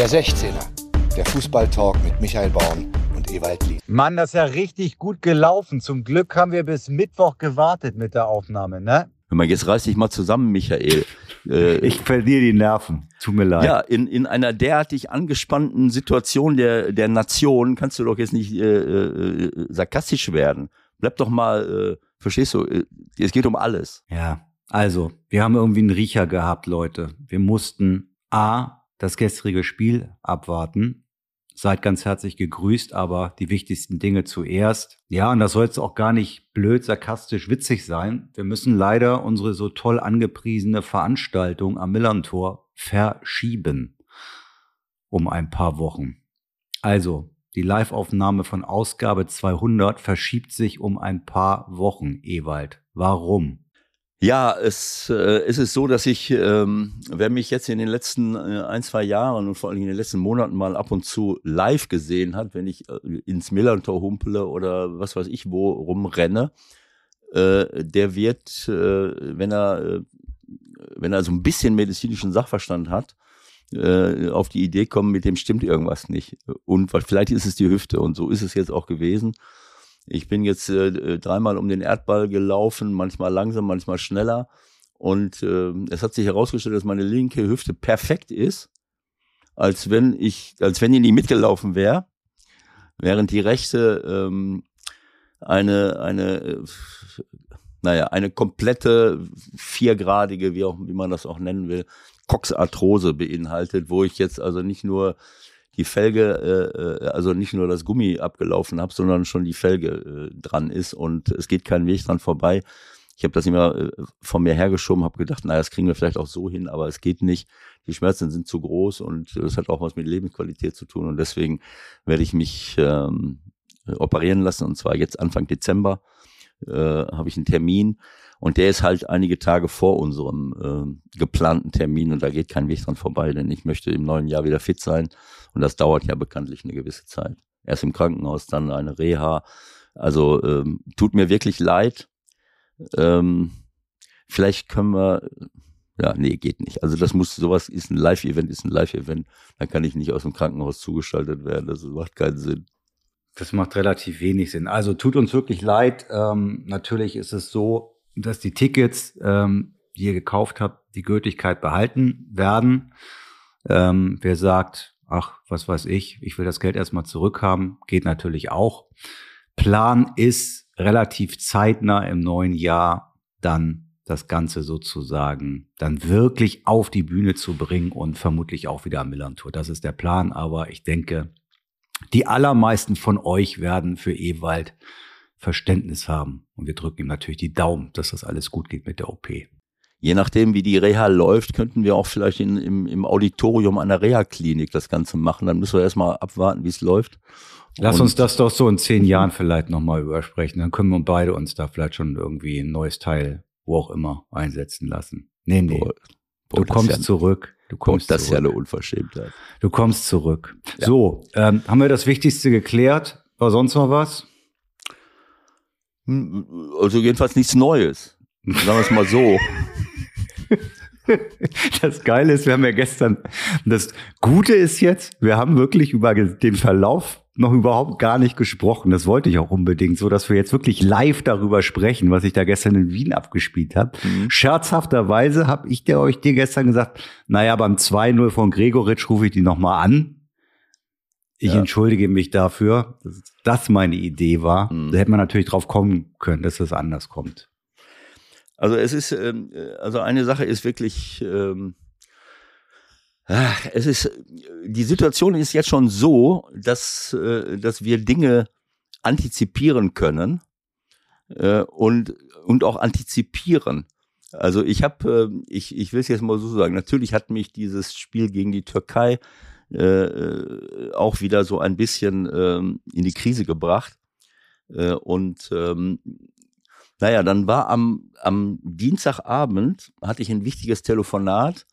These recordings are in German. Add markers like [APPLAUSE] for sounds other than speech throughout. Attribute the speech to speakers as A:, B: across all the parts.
A: Der 16er, der Fußballtalk mit Michael Baum und Ewald Lien.
B: Mann, das ist ja richtig gut gelaufen. Zum Glück haben wir bis Mittwoch gewartet mit der Aufnahme, ne?
C: Hör mal, jetzt reiß dich mal zusammen, Michael.
B: Äh, ich verliere die Nerven. Tut mir leid.
C: Ja, in, in einer derartig angespannten Situation der, der Nation kannst du doch jetzt nicht äh, äh, sarkastisch werden. Bleib doch mal, äh, verstehst du, äh, es geht um alles.
B: Ja, also, wir haben irgendwie einen Riecher gehabt, Leute. Wir mussten A, das gestrige Spiel abwarten. Seid ganz herzlich gegrüßt, aber die wichtigsten Dinge zuerst. Ja, und das soll jetzt auch gar nicht blöd, sarkastisch, witzig sein. Wir müssen leider unsere so toll angepriesene Veranstaltung am Millantor verschieben. Um ein paar Wochen. Also, die Liveaufnahme von Ausgabe 200 verschiebt sich um ein paar Wochen, Ewald. Warum?
C: Ja, es, äh, es ist so, dass ich, ähm, wer mich jetzt in den letzten äh, ein, zwei Jahren und vor allem in den letzten Monaten mal ab und zu live gesehen hat, wenn ich äh, ins Millantor humpele oder was weiß ich wo rumrenne, äh, der wird, äh, wenn er, äh, wenn er so ein bisschen medizinischen Sachverstand hat, äh, auf die Idee kommen, mit dem stimmt irgendwas nicht. Und vielleicht ist es die Hüfte und so ist es jetzt auch gewesen. Ich bin jetzt äh, dreimal um den Erdball gelaufen, manchmal langsam, manchmal schneller. Und äh, es hat sich herausgestellt, dass meine linke Hüfte perfekt ist, als wenn ich, als wenn die nie mitgelaufen wäre, während die rechte ähm, eine, eine, äh, naja, eine komplette viergradige, wie auch, wie man das auch nennen will, Coxarthrose beinhaltet, wo ich jetzt also nicht nur die Felge, äh, äh, also nicht nur das Gummi abgelaufen habe, sondern schon die Felge äh, dran ist und es geht kein Weg dran vorbei. Ich habe das immer äh, von mir hergeschoben, habe gedacht, naja, das kriegen wir vielleicht auch so hin, aber es geht nicht. Die Schmerzen sind zu groß und das hat auch was mit Lebensqualität zu tun und deswegen werde ich mich ähm, operieren lassen und zwar jetzt Anfang Dezember äh, habe ich einen Termin und der ist halt einige Tage vor unserem äh, geplanten Termin und da geht kein Weg dran vorbei, denn ich möchte im neuen Jahr wieder fit sein und das dauert ja bekanntlich eine gewisse Zeit. Erst im Krankenhaus, dann eine Reha. Also ähm, tut mir wirklich leid. Ähm, vielleicht können wir, ja, nee, geht nicht. Also das muss, sowas ist ein Live-Event, ist ein Live-Event. Da kann ich nicht aus dem Krankenhaus zugeschaltet werden. Das macht keinen Sinn.
B: Das macht relativ wenig Sinn. Also tut uns wirklich leid. Ähm, natürlich ist es so, dass die Tickets, ähm, die ihr gekauft habt, die Gültigkeit behalten werden. Ähm, wer sagt, ach, was weiß ich, ich will das Geld erstmal zurückhaben, geht natürlich auch. Plan ist relativ zeitnah im neuen Jahr dann das Ganze sozusagen dann wirklich auf die Bühne zu bringen und vermutlich auch wieder am Millantor. Das ist der Plan, aber ich denke, die allermeisten von euch werden für Ewald Verständnis haben. Und wir drücken ihm natürlich die Daumen, dass das alles gut geht mit der OP.
C: Je nachdem, wie die Reha läuft, könnten wir auch vielleicht in, im, im Auditorium einer Reha-Klinik das Ganze machen. Dann müssen wir erstmal abwarten, wie es läuft.
B: Lass Und uns das doch so in zehn Jahren vielleicht nochmal übersprechen. Dann können wir beide uns da vielleicht schon irgendwie ein neues Teil, wo auch immer, einsetzen lassen. Nee, nee. Boah, boah, du kommst ja, zurück. Du kommst
C: boah, das
B: zurück.
C: ist ja eine Unverschämtheit.
B: Du kommst zurück. Ja. So, ähm, haben wir das Wichtigste geklärt? War sonst noch was?
C: Also jedenfalls nichts Neues. Sagen wir es mal so. [LAUGHS]
B: Das Geile ist, wir haben ja gestern, das Gute ist jetzt, wir haben wirklich über den Verlauf noch überhaupt gar nicht gesprochen. Das wollte ich auch unbedingt, so dass wir jetzt wirklich live darüber sprechen, was ich da gestern in Wien abgespielt habe. Mhm. Scherzhafterweise habe ich dir euch dir gestern gesagt, naja, beim 2-0 von Gregoritsch rufe ich die nochmal an. Ich ja. entschuldige mich dafür, dass das meine Idee war. Mhm. Da hätte man natürlich drauf kommen können, dass das anders kommt.
C: Also es ist, ähm, also eine Sache ist wirklich, ähm, es ist, die Situation ist jetzt schon so, dass, äh, dass wir Dinge antizipieren können äh, und, und auch antizipieren. Also ich habe, äh, ich, ich will es jetzt mal so sagen, natürlich hat mich dieses Spiel gegen die Türkei äh, auch wieder so ein bisschen ähm, in die Krise gebracht. Äh, und ähm, naja, dann war am, am Dienstagabend, hatte ich ein wichtiges Telefonat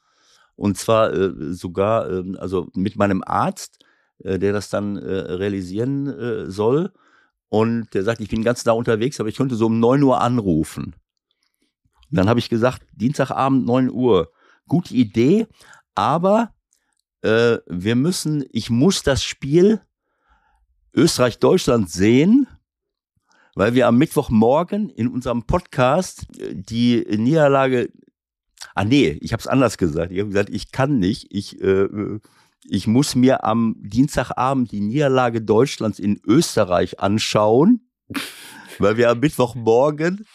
C: und zwar äh, sogar äh, also mit meinem Arzt, äh, der das dann äh, realisieren äh, soll. Und der sagt, ich bin ganz da unterwegs, aber ich könnte so um neun Uhr anrufen. Dann habe ich gesagt, Dienstagabend neun Uhr, gute Idee, aber äh, wir müssen, ich muss das Spiel Österreich-Deutschland sehen, weil wir am Mittwochmorgen in unserem Podcast äh, die Niederlage, ah nee, ich habe es anders gesagt. Ich habe gesagt, ich kann nicht, ich äh, ich muss mir am Dienstagabend die Niederlage Deutschlands in Österreich anschauen, [LAUGHS] weil wir am Mittwochmorgen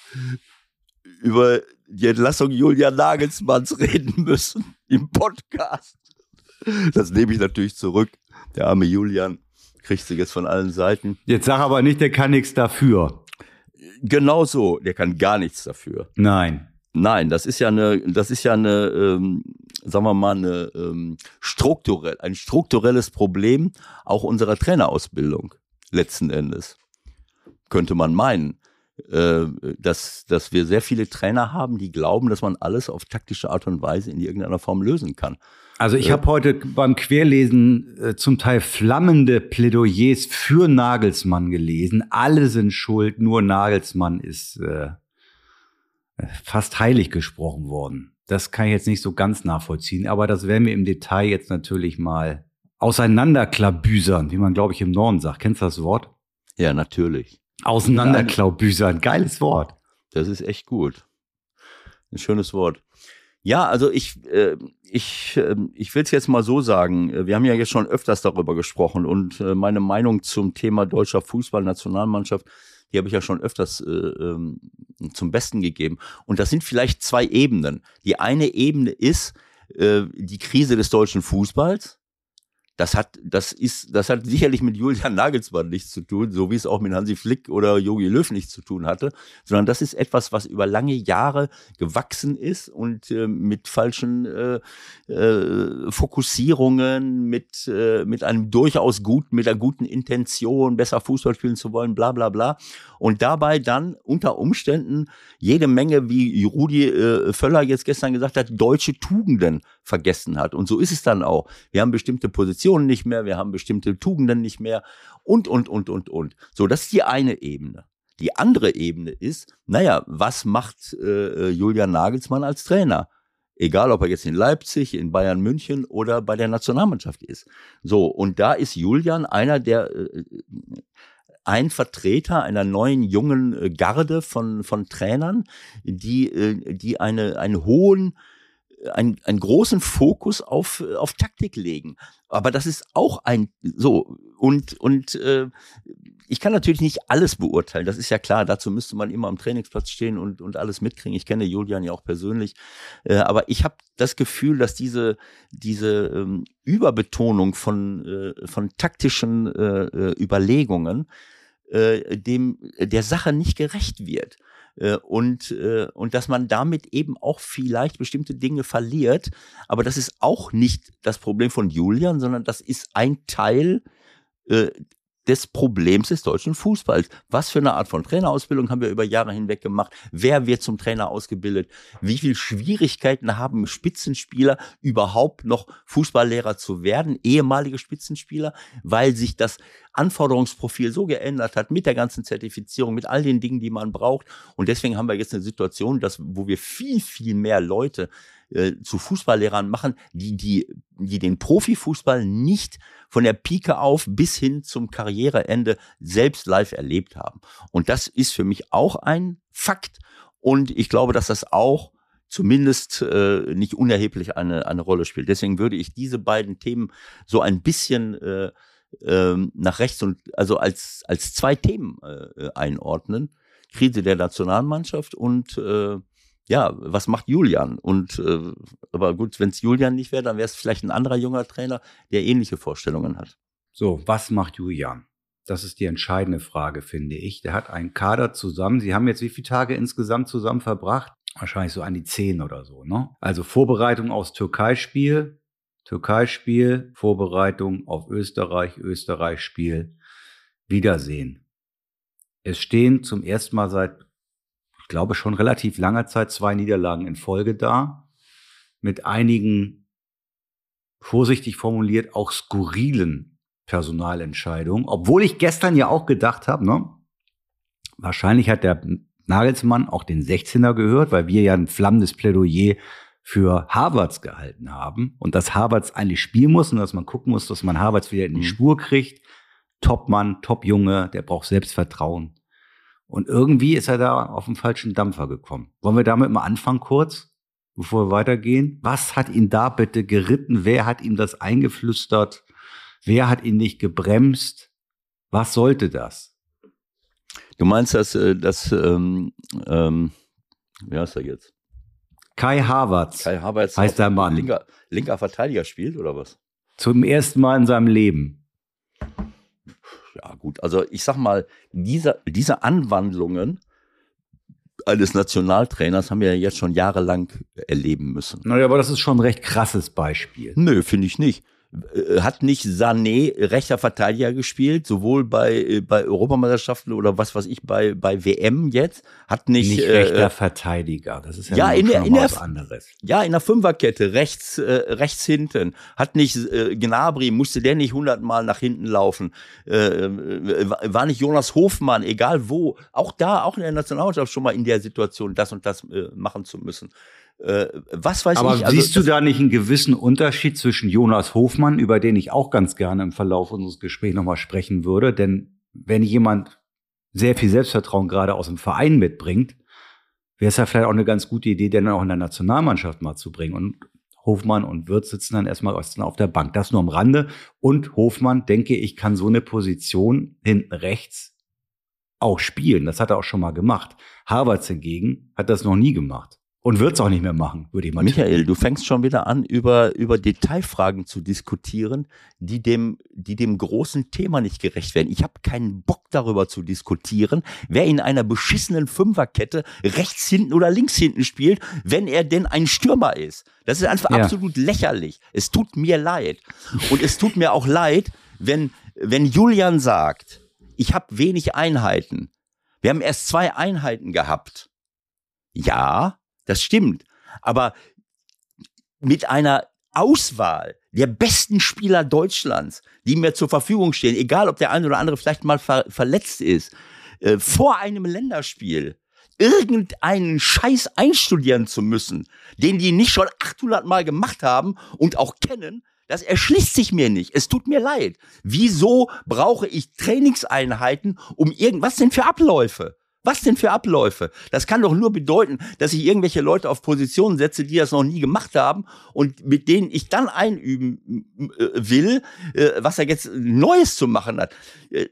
C: über die Entlassung Julian Nagelsmanns reden müssen im Podcast. Das nehme ich natürlich zurück. Der arme Julian kriegt sich jetzt von allen Seiten.
B: Jetzt sag aber nicht, der kann nichts dafür.
C: Genau so, der kann gar nichts dafür.
B: Nein.
C: Nein, das ist ja eine, das ist ja eine, ähm, sagen wir mal, eine ähm, strukturell, ein strukturelles Problem auch unserer Trainerausbildung letzten Endes. Könnte man meinen, äh, dass, dass wir sehr viele Trainer haben, die glauben, dass man alles auf taktische Art und Weise in irgendeiner Form lösen kann.
B: Also ich äh, habe heute beim Querlesen äh, zum Teil flammende Plädoyers für Nagelsmann gelesen. Alle sind schuld, nur Nagelsmann ist äh, fast heilig gesprochen worden. Das kann ich jetzt nicht so ganz nachvollziehen, aber das werden wir im Detail jetzt natürlich mal auseinanderklabüsern, wie man, glaube ich, im Norden sagt. Kennst du das Wort?
C: Ja, natürlich.
B: Auseinanderklaubüsern, geiles Wort.
C: Das ist echt gut. Ein schönes Wort. Ja, also ich, äh, ich, äh, ich will es jetzt mal so sagen. Wir haben ja jetzt schon öfters darüber gesprochen und äh, meine Meinung zum Thema deutscher Fußballnationalmannschaft die habe ich ja schon öfters äh, ähm, zum Besten gegeben. Und das sind vielleicht zwei Ebenen. Die eine Ebene ist äh, die Krise des deutschen Fußballs das hat, das ist, das hat sicherlich mit Julian Nagelsmann nichts zu tun, so wie es auch mit Hansi Flick oder Jogi Löw nichts zu tun hatte, sondern das ist etwas, was über lange Jahre gewachsen ist und äh, mit falschen äh, äh, Fokussierungen, mit, äh, mit einem durchaus gut, mit einer guten Intention, besser Fußball spielen zu wollen, bla bla bla. Und dabei dann unter Umständen jede Menge, wie Rudi äh, Völler jetzt gestern gesagt hat, deutsche Tugenden vergessen hat. Und so ist es dann auch. Wir haben bestimmte Positionen nicht mehr, wir haben bestimmte Tugenden nicht mehr und, und, und, und, und. So, das ist die eine Ebene. Die andere Ebene ist, naja, was macht äh, Julian Nagelsmann als Trainer? Egal, ob er jetzt in Leipzig, in Bayern München oder bei der Nationalmannschaft ist. So, und da ist Julian einer der, äh, ein Vertreter einer neuen jungen äh, Garde von, von Trainern, die, äh, die eine, einen hohen einen, einen großen Fokus auf, auf Taktik legen. Aber das ist auch ein so und und äh, ich kann natürlich nicht alles beurteilen, das ist ja klar. Dazu müsste man immer am Trainingsplatz stehen und und alles mitkriegen. Ich kenne Julian ja auch persönlich, äh, aber ich habe das Gefühl, dass diese diese ähm, Überbetonung von äh, von taktischen äh, äh Überlegungen äh, dem der Sache nicht gerecht wird. Äh, und, äh, und dass man damit eben auch vielleicht bestimmte Dinge verliert. Aber das ist auch nicht das Problem von Julian, sondern das ist ein Teil äh, des Problems des deutschen Fußballs. Was für eine Art von Trainerausbildung haben wir über Jahre hinweg gemacht? Wer wird zum Trainer ausgebildet? Wie viele Schwierigkeiten haben Spitzenspieler überhaupt noch Fußballlehrer zu werden, ehemalige Spitzenspieler, weil sich das Anforderungsprofil so geändert hat mit der ganzen Zertifizierung, mit all den Dingen, die man braucht. Und deswegen haben wir jetzt eine Situation, dass, wo wir viel, viel mehr Leute äh, zu Fußballlehrern machen, die, die, die den Profifußball nicht von der Pike auf bis hin zum Karriereende selbst live erlebt haben. Und das ist für mich auch ein Fakt. Und ich glaube, dass das auch zumindest äh, nicht unerheblich eine, eine Rolle spielt. Deswegen würde ich diese beiden Themen so ein bisschen äh, äh, nach rechts und also als, als zwei Themen äh, einordnen. Krise der Nationalmannschaft und äh, ja, was macht Julian? Und äh, aber gut, wenn es Julian nicht wäre, dann wäre es vielleicht ein anderer junger Trainer, der ähnliche Vorstellungen hat.
B: So, was macht Julian? Das ist die entscheidende Frage, finde ich. Der hat einen Kader zusammen. Sie haben jetzt wie viele Tage insgesamt zusammen verbracht? Wahrscheinlich so an die zehn oder so, ne? Also Vorbereitung aufs Türkei-Spiel, Türkei-Spiel, Vorbereitung auf Österreich, Österreich-Spiel, Wiedersehen. Es stehen zum ersten Mal seit glaube schon relativ langer Zeit zwei Niederlagen in Folge da, mit einigen, vorsichtig formuliert, auch skurrilen Personalentscheidungen. Obwohl ich gestern ja auch gedacht habe, ne, wahrscheinlich hat der Nagelsmann auch den 16er gehört, weil wir ja ein flammendes Plädoyer für Harvards gehalten haben und dass Harvards eigentlich spielen muss und dass man gucken muss, dass man Harvards wieder in die mhm. Spur kriegt. Top-Mann, Top-Junge, der braucht Selbstvertrauen. Und irgendwie ist er da auf den falschen Dampfer gekommen. Wollen wir damit mal anfangen kurz, bevor wir weitergehen? Was hat ihn da bitte geritten? Wer hat ihm das eingeflüstert? Wer hat ihn nicht gebremst? Was sollte das?
C: Du meinst, dass, äh, dass ähm, ähm, wie heißt er jetzt?
B: Kai Havertz.
C: Kai Havertz
B: heißt der Mann.
C: Linker, linker Verteidiger spielt oder was?
B: Zum ersten Mal in seinem Leben.
C: Ja, gut. Also ich sag mal, diese, diese Anwandlungen eines Nationaltrainers haben wir ja jetzt schon jahrelang erleben müssen.
B: Naja, aber das ist schon ein recht krasses Beispiel.
C: Nö, finde ich nicht. Äh, hat nicht Sané rechter Verteidiger gespielt, sowohl bei, äh, bei Europameisterschaften oder was weiß ich, bei, bei WM jetzt, hat nicht.
B: Nicht äh, rechter äh, Verteidiger, das ist ja,
C: ja in der, in der,
B: was anderes.
C: Ja, in der Fünferkette, rechts, äh, rechts hinten. Hat nicht äh, Gnabry, musste der nicht hundertmal nach hinten laufen. Äh, war nicht Jonas Hofmann, egal wo, auch da, auch in der Nationalmannschaft schon mal in der Situation, das und das äh, machen zu müssen. Äh, was weiß
B: Aber
C: ich.
B: Also, siehst du da nicht einen gewissen Unterschied zwischen Jonas Hofmann, über den ich auch ganz gerne im Verlauf unseres Gesprächs nochmal sprechen würde? Denn wenn jemand sehr viel Selbstvertrauen gerade aus dem Verein mitbringt, wäre es ja vielleicht auch eine ganz gute Idee, den dann auch in der Nationalmannschaft mal zu bringen. Und Hofmann und Wirtz sitzen dann erstmal auf der Bank. Das nur am Rande. Und Hofmann, denke ich, kann so eine Position hinten rechts auch spielen. Das hat er auch schon mal gemacht. Harvards hingegen hat das noch nie gemacht. Und wird es auch nicht mehr machen, würde ich mal
C: sagen. Michael, du fängst schon wieder an, über, über Detailfragen zu diskutieren, die dem, die dem großen Thema nicht gerecht werden. Ich habe keinen Bock darüber zu diskutieren, wer in einer beschissenen Fünferkette rechts hinten oder links hinten spielt, wenn er denn ein Stürmer ist. Das ist einfach ja. absolut lächerlich. Es tut mir leid. Und es tut mir auch leid, wenn, wenn Julian sagt, ich habe wenig Einheiten. Wir haben erst zwei Einheiten gehabt. Ja, das stimmt. Aber mit einer Auswahl der besten Spieler Deutschlands, die mir zur Verfügung stehen, egal ob der eine oder andere vielleicht mal ver verletzt ist, äh, vor einem Länderspiel irgendeinen Scheiß einstudieren zu müssen, den die nicht schon 800 Mal gemacht haben und auch kennen, das erschließt sich mir nicht. Es tut mir leid. Wieso brauche ich Trainingseinheiten, um irgendwas denn für Abläufe? Was denn für Abläufe? Das kann doch nur bedeuten, dass ich irgendwelche Leute auf Positionen setze, die das noch nie gemacht haben und mit denen ich dann einüben äh, will, äh, was er jetzt Neues zu machen hat. Äh,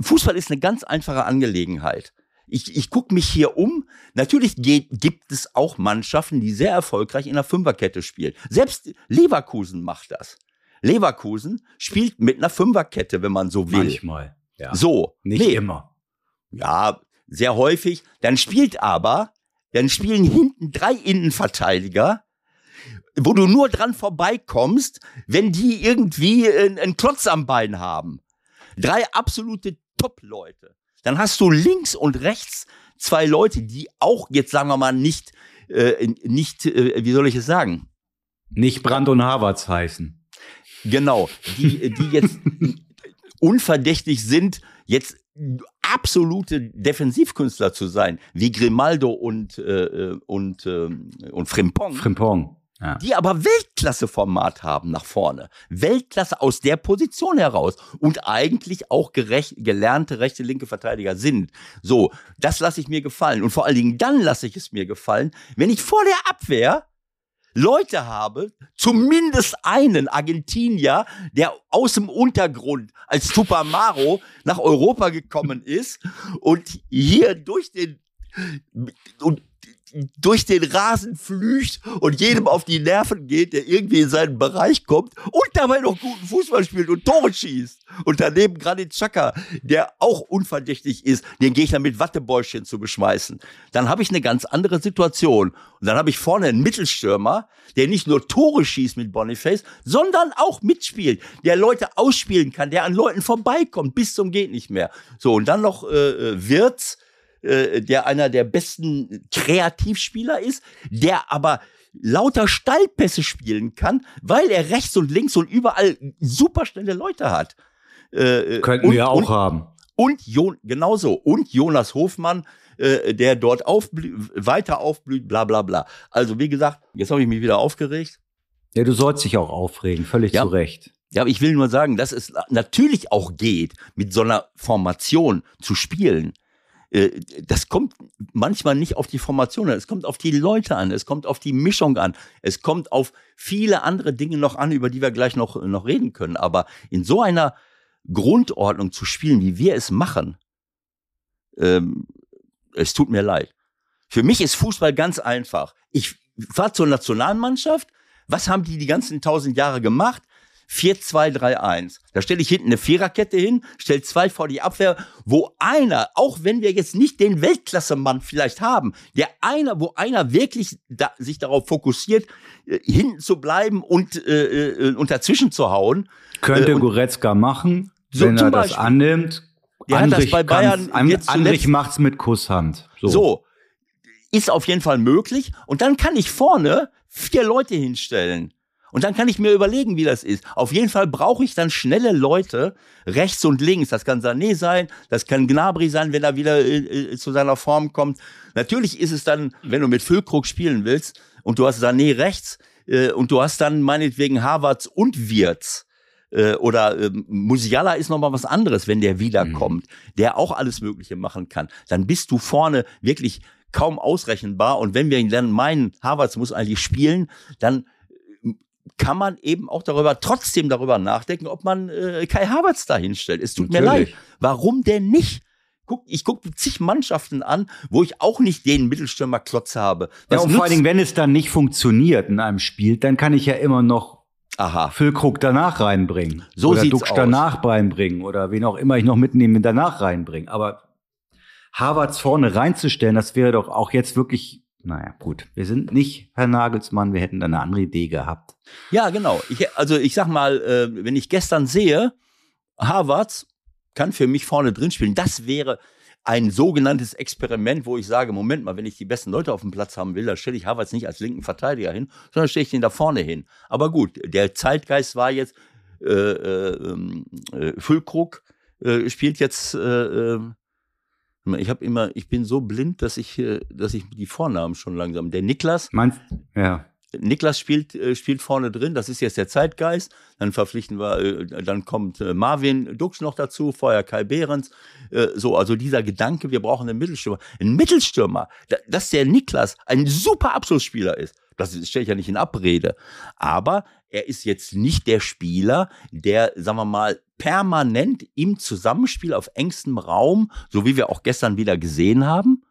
C: Fußball ist eine ganz einfache Angelegenheit. Ich, ich gucke mich hier um. Natürlich geht, gibt es auch Mannschaften, die sehr erfolgreich in der Fünferkette spielen. Selbst Leverkusen macht das. Leverkusen spielt mit einer Fünferkette, wenn man so will.
B: Manchmal.
C: Ja. So.
B: Nicht nee. immer.
C: Ja, sehr häufig. Dann spielt aber, dann spielen hinten drei Innenverteidiger, wo du nur dran vorbeikommst, wenn die irgendwie einen Klotz am Bein haben. Drei absolute Top-Leute. Dann hast du links und rechts zwei Leute, die auch jetzt sagen wir mal nicht, äh, nicht, äh, wie soll ich es sagen?
B: Nicht Brand und Havertz heißen.
C: Genau, die, die jetzt [LAUGHS] unverdächtig sind, jetzt absolute Defensivkünstler zu sein, wie Grimaldo und, äh, und, äh, und Frimpong.
B: Frimpong.
C: Ja. Die aber Weltklasse-Format haben nach vorne. Weltklasse aus der Position heraus und eigentlich auch gerecht, gelernte rechte, linke Verteidiger sind. So, das lasse ich mir gefallen. Und vor allen Dingen dann lasse ich es mir gefallen, wenn ich vor der Abwehr Leute habe, zumindest einen Argentinier, der aus dem Untergrund als Super Mario nach Europa gekommen ist und hier durch den und durch den Rasen flücht und jedem auf die Nerven geht, der irgendwie in seinen Bereich kommt und dabei noch guten Fußball spielt und Tore schießt. Und daneben Granit Xhaka, der auch unverdächtig ist, den Gegner mit Wattebäuschen zu beschmeißen. Dann habe ich eine ganz andere Situation. Und dann habe ich vorne einen Mittelstürmer, der nicht nur Tore schießt mit Boniface, sondern auch mitspielt, der Leute ausspielen kann, der an Leuten vorbeikommt, bis zum geht nicht mehr. So, und dann noch äh, äh Wirtz, äh, der einer der besten Kreativspieler ist, der aber lauter Stallpässe spielen kann, weil er rechts und links und überall super schnelle Leute hat.
B: Äh, Könnten und, wir auch
C: und,
B: haben.
C: Und Jo genauso. Und Jonas Hofmann, äh, der dort aufblü weiter aufblüht, bla bla bla. Also wie gesagt, jetzt habe ich mich wieder aufgeregt.
B: Ja, du sollst dich auch aufregen, völlig
C: Ja.
B: zu Recht.
C: Ja, aber ich will nur sagen, dass es natürlich auch geht, mit so einer Formation zu spielen. Äh, Das kommt manchmal nicht auf die Formation an, es kommt auf die Leute an, es kommt auf die Mischung an, es kommt auf viele andere Dinge noch an, über die wir gleich noch, noch reden können. Aber in so einer Grundordnung zu spielen, wie wir es machen, ähm, es tut mir leid. Für mich ist Fußball ganz einfach. Ich fahre zur Nationalmannschaft. Was haben die die ganzen tausend Jahre gemacht? 4-2-3-1. Da stelle ich hinten eine Viererkette hin, stelle zwei vor die Abwehr, wo einer, auch wenn wir jetzt nicht den Weltklasse-Mann vielleicht haben, der einer, wo einer wirklich da, sich darauf fokussiert, äh, hinten zu bleiben und, äh, äh, und dazwischen zu hauen.
B: Könnte
C: Äh, und-
B: Goretzka machen,
C: So
B: wenn er das
C: Beispiel.
B: annimmt.
C: Der hat das bei Bayern
B: Andrich
C: zuletzt-
B: macht's mit Kusshand. So.
C: So. Ist auf jeden Fall möglich. Und dann kann ich vorne vier Leute hinstellen. Und dann kann ich mir überlegen, wie das ist. Auf jeden Fall brauche ich dann schnelle Leute rechts und links. Das kann Sané sein, das kann Gnabry sein, wenn er wieder äh, äh, zu seiner Form kommt. Natürlich ist es dann, wenn du mit Füllkrug spielen willst und du hast Sané rechts äh, und du hast dann meinetwegen Havertz und Wirtz äh, oder ähm, Musiala ist noch mal was anderes, wenn der wiederkommt, der auch alles Mögliche machen kann. Dann bist du vorne wirklich kaum ausrechenbar und wenn wir dann meinen, Havertz muss eigentlich spielen, dann äh, kann man eben auch darüber trotzdem darüber nachdenken, ob man äh, Kai Havertz da hinstellt. Es tut mir
B: Natürlich.
C: leid. Warum denn nicht? Guck, ich gucke zig Mannschaften an, wo ich auch nicht den Mittelstürmer Klotz habe.
B: Ja, und vor allen Dingen, wenn es dann nicht funktioniert in einem Spiel, dann kann ich ja immer noch
C: Aha.
B: Füllkrug danach reinbringen.
C: So
B: oder
C: sieht's aus.
B: danach reinbringen oder wen auch immer ich noch mitnehme, danach reinbringen. Aber Havertz vorne reinzustellen, das wäre doch auch jetzt wirklich, naja, gut. Wir sind nicht Herr Nagelsmann, wir hätten da eine andere Idee gehabt.
C: Ja, genau. Ich, also ich sag mal, äh, wenn ich gestern sehe, Harvards kann für mich vorne drin spielen. Das wäre ein sogenanntes Experiment, wo ich sage, Moment mal, wenn ich die besten Leute auf dem Platz haben will, dann stelle ich Havertz nicht als linken Verteidiger hin, sondern stelle ich den da vorne hin. Aber gut, der Zeitgeist war jetzt, äh, äh, ähm, äh, Füllkrug äh, spielt jetzt, äh, ich habe immer, ich bin so blind, dass ich, äh, dass ich die Vornamen schon langsam. Der Niklas,
B: Meinst, ja.
C: Niklas spielt, äh, spielt vorne drin, das ist jetzt der Zeitgeist. Dann verpflichten wir, äh, dann kommt Marvin Dux noch dazu, vorher Kai Behrens. So, also dieser Gedanke, wir brauchen einen Mittelstürmer. Ein Mittelstürmer, da, dass der Niklas ein super Abschlussspieler ist, das stelle ich ja nicht in Abrede. Aber er ist jetzt nicht der Spieler, der, sagen wir mal, permanent im Zusammenspiel auf engstem Raum, so wie wir auch gestern wieder gesehen haben,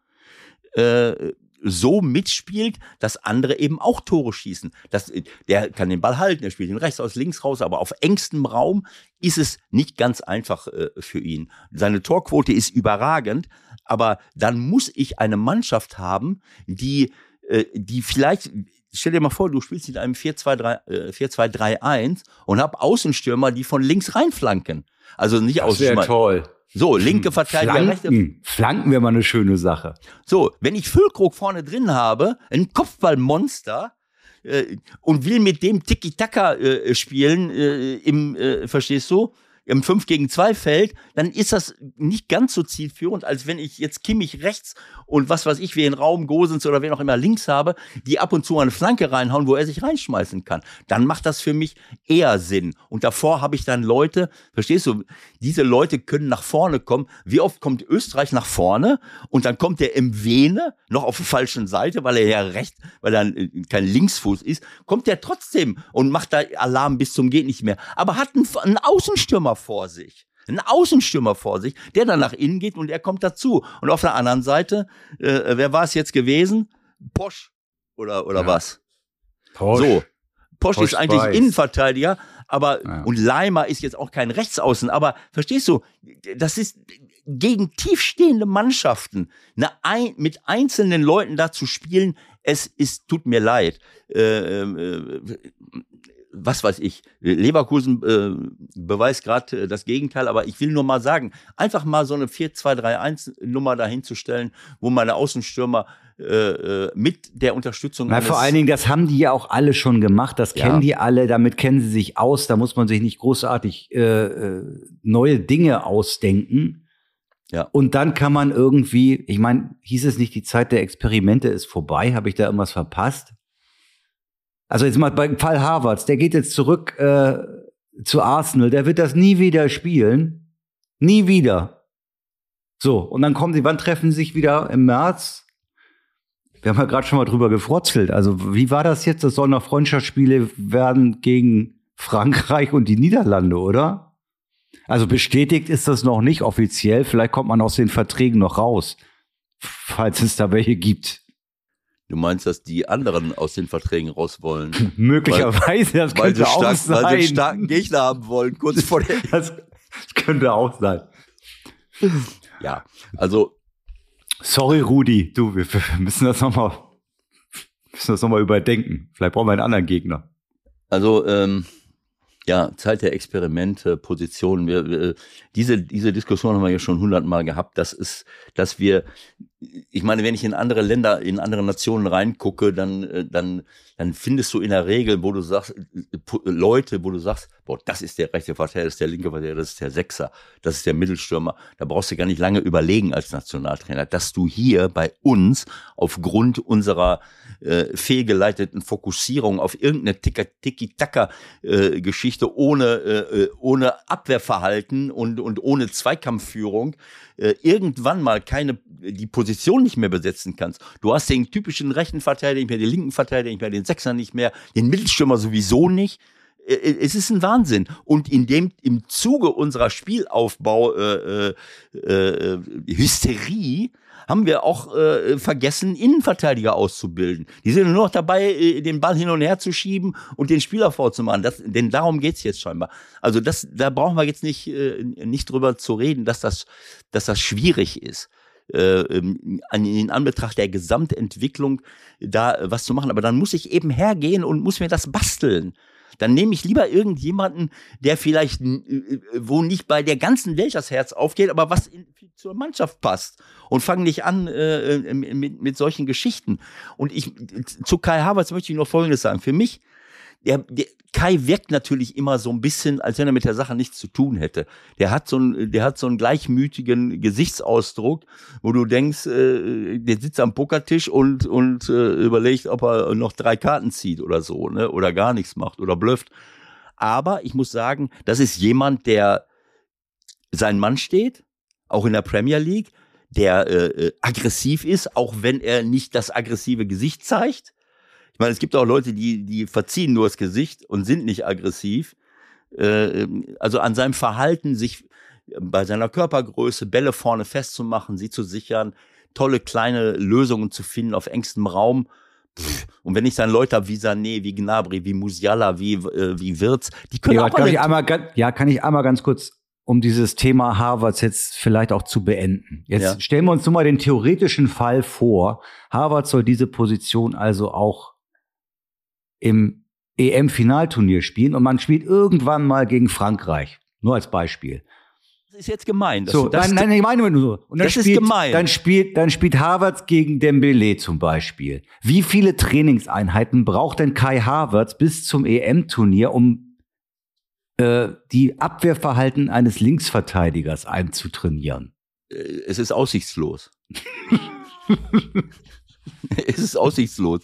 C: äh, so mitspielt, dass andere eben auch Tore schießen. Das, der kann den Ball halten, er spielt ihn rechts aus, links raus, aber auf engstem Raum ist es nicht ganz einfach äh, für ihn. Seine Torquote ist überragend, aber dann muss ich eine Mannschaft haben, die, äh, die vielleicht, stell dir mal vor, du spielst in einem 4-2-3, äh, 4-2-3-1 und hab Außenstürmer, die von links reinflanken. Also nicht aus
B: toll.
C: So, linke Verteidiger, rechte
B: Flanken. Flanken wäre mal eine schöne Sache.
C: so, wenn ich Füllkrug vorne drin habe, ein Kopfballmonster, äh, und will mit dem Tiki-Taka äh, spielen, äh, im, äh, verstehst du? Im 5 gegen 2 Feld, dann ist das nicht ganz so zielführend, als wenn ich jetzt Kimmich rechts und was weiß ich, wie in Raum Gosens oder wen auch immer links habe, die ab und zu eine Flanke reinhauen, wo er sich reinschmeißen kann. Dann macht das für mich eher Sinn. Und davor habe ich dann Leute, verstehst du, diese Leute können nach vorne kommen. Wie oft kommt Österreich nach vorne und dann kommt der im Vene noch auf der falschen Seite, weil er ja recht, weil er kein Linksfuß ist, kommt der trotzdem und macht da Alarm bis zum geht nicht mehr. Aber hat einen, einen Außenstürmer vor sich. Einen Außenstürmer vor sich, der dann nach innen geht und er kommt dazu. Und auf der anderen Seite, äh, wer war es jetzt gewesen? Posch oder, oder
B: Ja.
C: was?
B: Posch.
C: So. Posch,
B: Posch
C: ist eigentlich
B: weiß.
C: Innenverteidiger, aber
B: Ja.
C: und Leimer ist jetzt auch kein Rechtsaußen, aber verstehst du, das ist gegen tiefstehende Mannschaften eine ein, mit einzelnen Leuten da zu spielen, es ist tut mir leid. Äh, äh, was weiß ich, Leverkusen äh, beweist gerade äh, das Gegenteil, aber ich will nur mal sagen, einfach mal so eine 4-2-3-1-Nummer dahinzustellen, wo meine Außenstürmer äh, äh, mit der Unterstützung
B: Na, vor allen Dingen, das haben die ja auch alle schon gemacht. Das
C: Ja.
B: kennen die alle. Damit kennen sie sich aus. Da muss man sich nicht großartig äh, äh, neue Dinge ausdenken.
C: Ja.
B: Und dann kann man irgendwie, ich meine, hieß es nicht, die Zeit der Experimente ist vorbei? Habe ich da irgendwas verpasst? Also jetzt mal beim Fall Harvards, der geht jetzt zurück äh, zu Arsenal, der wird das nie wieder spielen. Nie wieder. So, und dann kommen sie, wann treffen sie sich wieder? Im März? Wir haben ja gerade schon mal drüber gefrotzelt. Also, wie war das jetzt? Das sollen noch Freundschaftsspiele werden gegen Frankreich und die Niederlande, oder? Also bestätigt ist das noch nicht offiziell. Vielleicht kommt man aus den Verträgen noch raus, falls es da welche gibt.
C: Du meinst, dass die anderen aus den Verträgen raus wollen? [LAUGHS]
B: Möglicherweise, das
C: weil
B: könnte
C: sie,
B: auch
C: stark,
B: sein.
C: weil sie einen starken Gegner haben wollen, kurz vor der. [LAUGHS]
B: das, das könnte auch sein.
C: Ja, also
B: Sorry, Rudi, du, wir, wir müssen das nochmal, müssen das nochmal überdenken. Vielleicht brauchen wir einen anderen Gegner.
C: Also, ähm, ja, Zeit der Experimente, Positionen. Wir, wir, diese, diese Diskussion haben wir ja schon hundertmal gehabt. Das ist, dass wir, ich meine, wenn ich in andere Länder, in andere Nationen reingucke, dann, äh, dann, dann findest du in der Regel, wo du sagst, äh, Leute, wo du sagst, boah, das ist der rechte Verteidiger, das ist der linke Verteidiger, das ist der Sechser, das ist der Mittelstürmer. Da brauchst du gar nicht lange überlegen als Nationaltrainer, dass du hier bei uns aufgrund unserer äh, fehlgeleiteten Fokussierung auf irgendeine Tiki-Taka-Geschichte ohne, äh, ohne Abwehrverhalten und, und ohne Zweikampfführung äh, irgendwann mal keine die Position nicht mehr besetzen kannst. Du hast den typischen rechten Verteidiger nicht mehr, den linken Verteidiger nicht mehr, den Sechser nicht mehr, den Mittelstürmer sowieso nicht es ist ein Wahnsinn. Und in dem, im Zuge unserer Spielaufbau äh, äh, äh, Hysterie haben wir auch äh, vergessen, Innenverteidiger auszubilden. Die sind nur noch dabei, äh, den Ball hin und her zu schieben und den Spieler vorzumachen. Das, denn darum geht's jetzt scheinbar. Also das, da brauchen wir jetzt nicht, äh, nicht drüber zu reden, dass das, dass das schwierig ist. Äh, in Anbetracht der Gesamtentwicklung da was zu machen. Aber dann muss ich eben hergehen und muss mir das basteln dann nehme ich lieber irgendjemanden, der vielleicht, äh, wo nicht bei der ganzen Welt das Herz aufgeht, aber was in, zur Mannschaft passt und fange nicht an äh, äh, mit, mit solchen Geschichten. Und ich, zu Kai Havertz möchte ich noch Folgendes sagen. Für mich, der, der, Kai wirkt natürlich immer so ein bisschen, als wenn er mit der Sache nichts zu tun hätte. Der hat so einen, der hat so einen gleichmütigen Gesichtsausdruck, wo du denkst, äh, der sitzt am Pokertisch und und äh, überlegt, ob er noch drei Karten zieht oder so, ne, oder gar nichts macht oder blufft. Aber ich muss sagen, das ist jemand, der sein Mann steht, auch in der Premier League, der äh, äh aggressiv ist, auch wenn er nicht das aggressive Gesicht zeigt ich meine, es gibt auch Leute, die, die verziehen nur das Gesicht und sind nicht aggressiv. Äh, also an seinem Verhalten, sich bei seiner Körpergröße Bälle vorne festzumachen, sie zu sichern, tolle kleine Lösungen zu finden auf engstem Raum. Und wenn ich dann Leute habe wie Sané, wie Gnabry, wie Musiala, wie, äh, wie Wirtz, die können
B: ja,
C: auch
B: kann ich einmal, Ja, kann ich einmal ganz kurz, um dieses Thema Harvards jetzt vielleicht auch zu beenden. Jetzt ja. stellen wir uns nur mal den theoretischen Fall vor. Harvard soll diese Position also auch im EM-Finalturnier spielen und man spielt irgendwann mal gegen Frankreich. Nur als Beispiel.
C: Das ist jetzt gemein.
B: So, nein, nein, ich meine nur so. Und dann
C: das
B: spielt,
C: ist gemein.
B: Dann spielt, dann spielt Havertz gegen Dembele zum Beispiel. Wie viele Trainingseinheiten braucht denn Kai Havertz bis zum EM-Turnier, um äh, die Abwehrverhalten eines Linksverteidigers einzutrainieren?
C: Äh, es ist aussichtslos. [LAUGHS] [LAUGHS] es ist aussichtslos.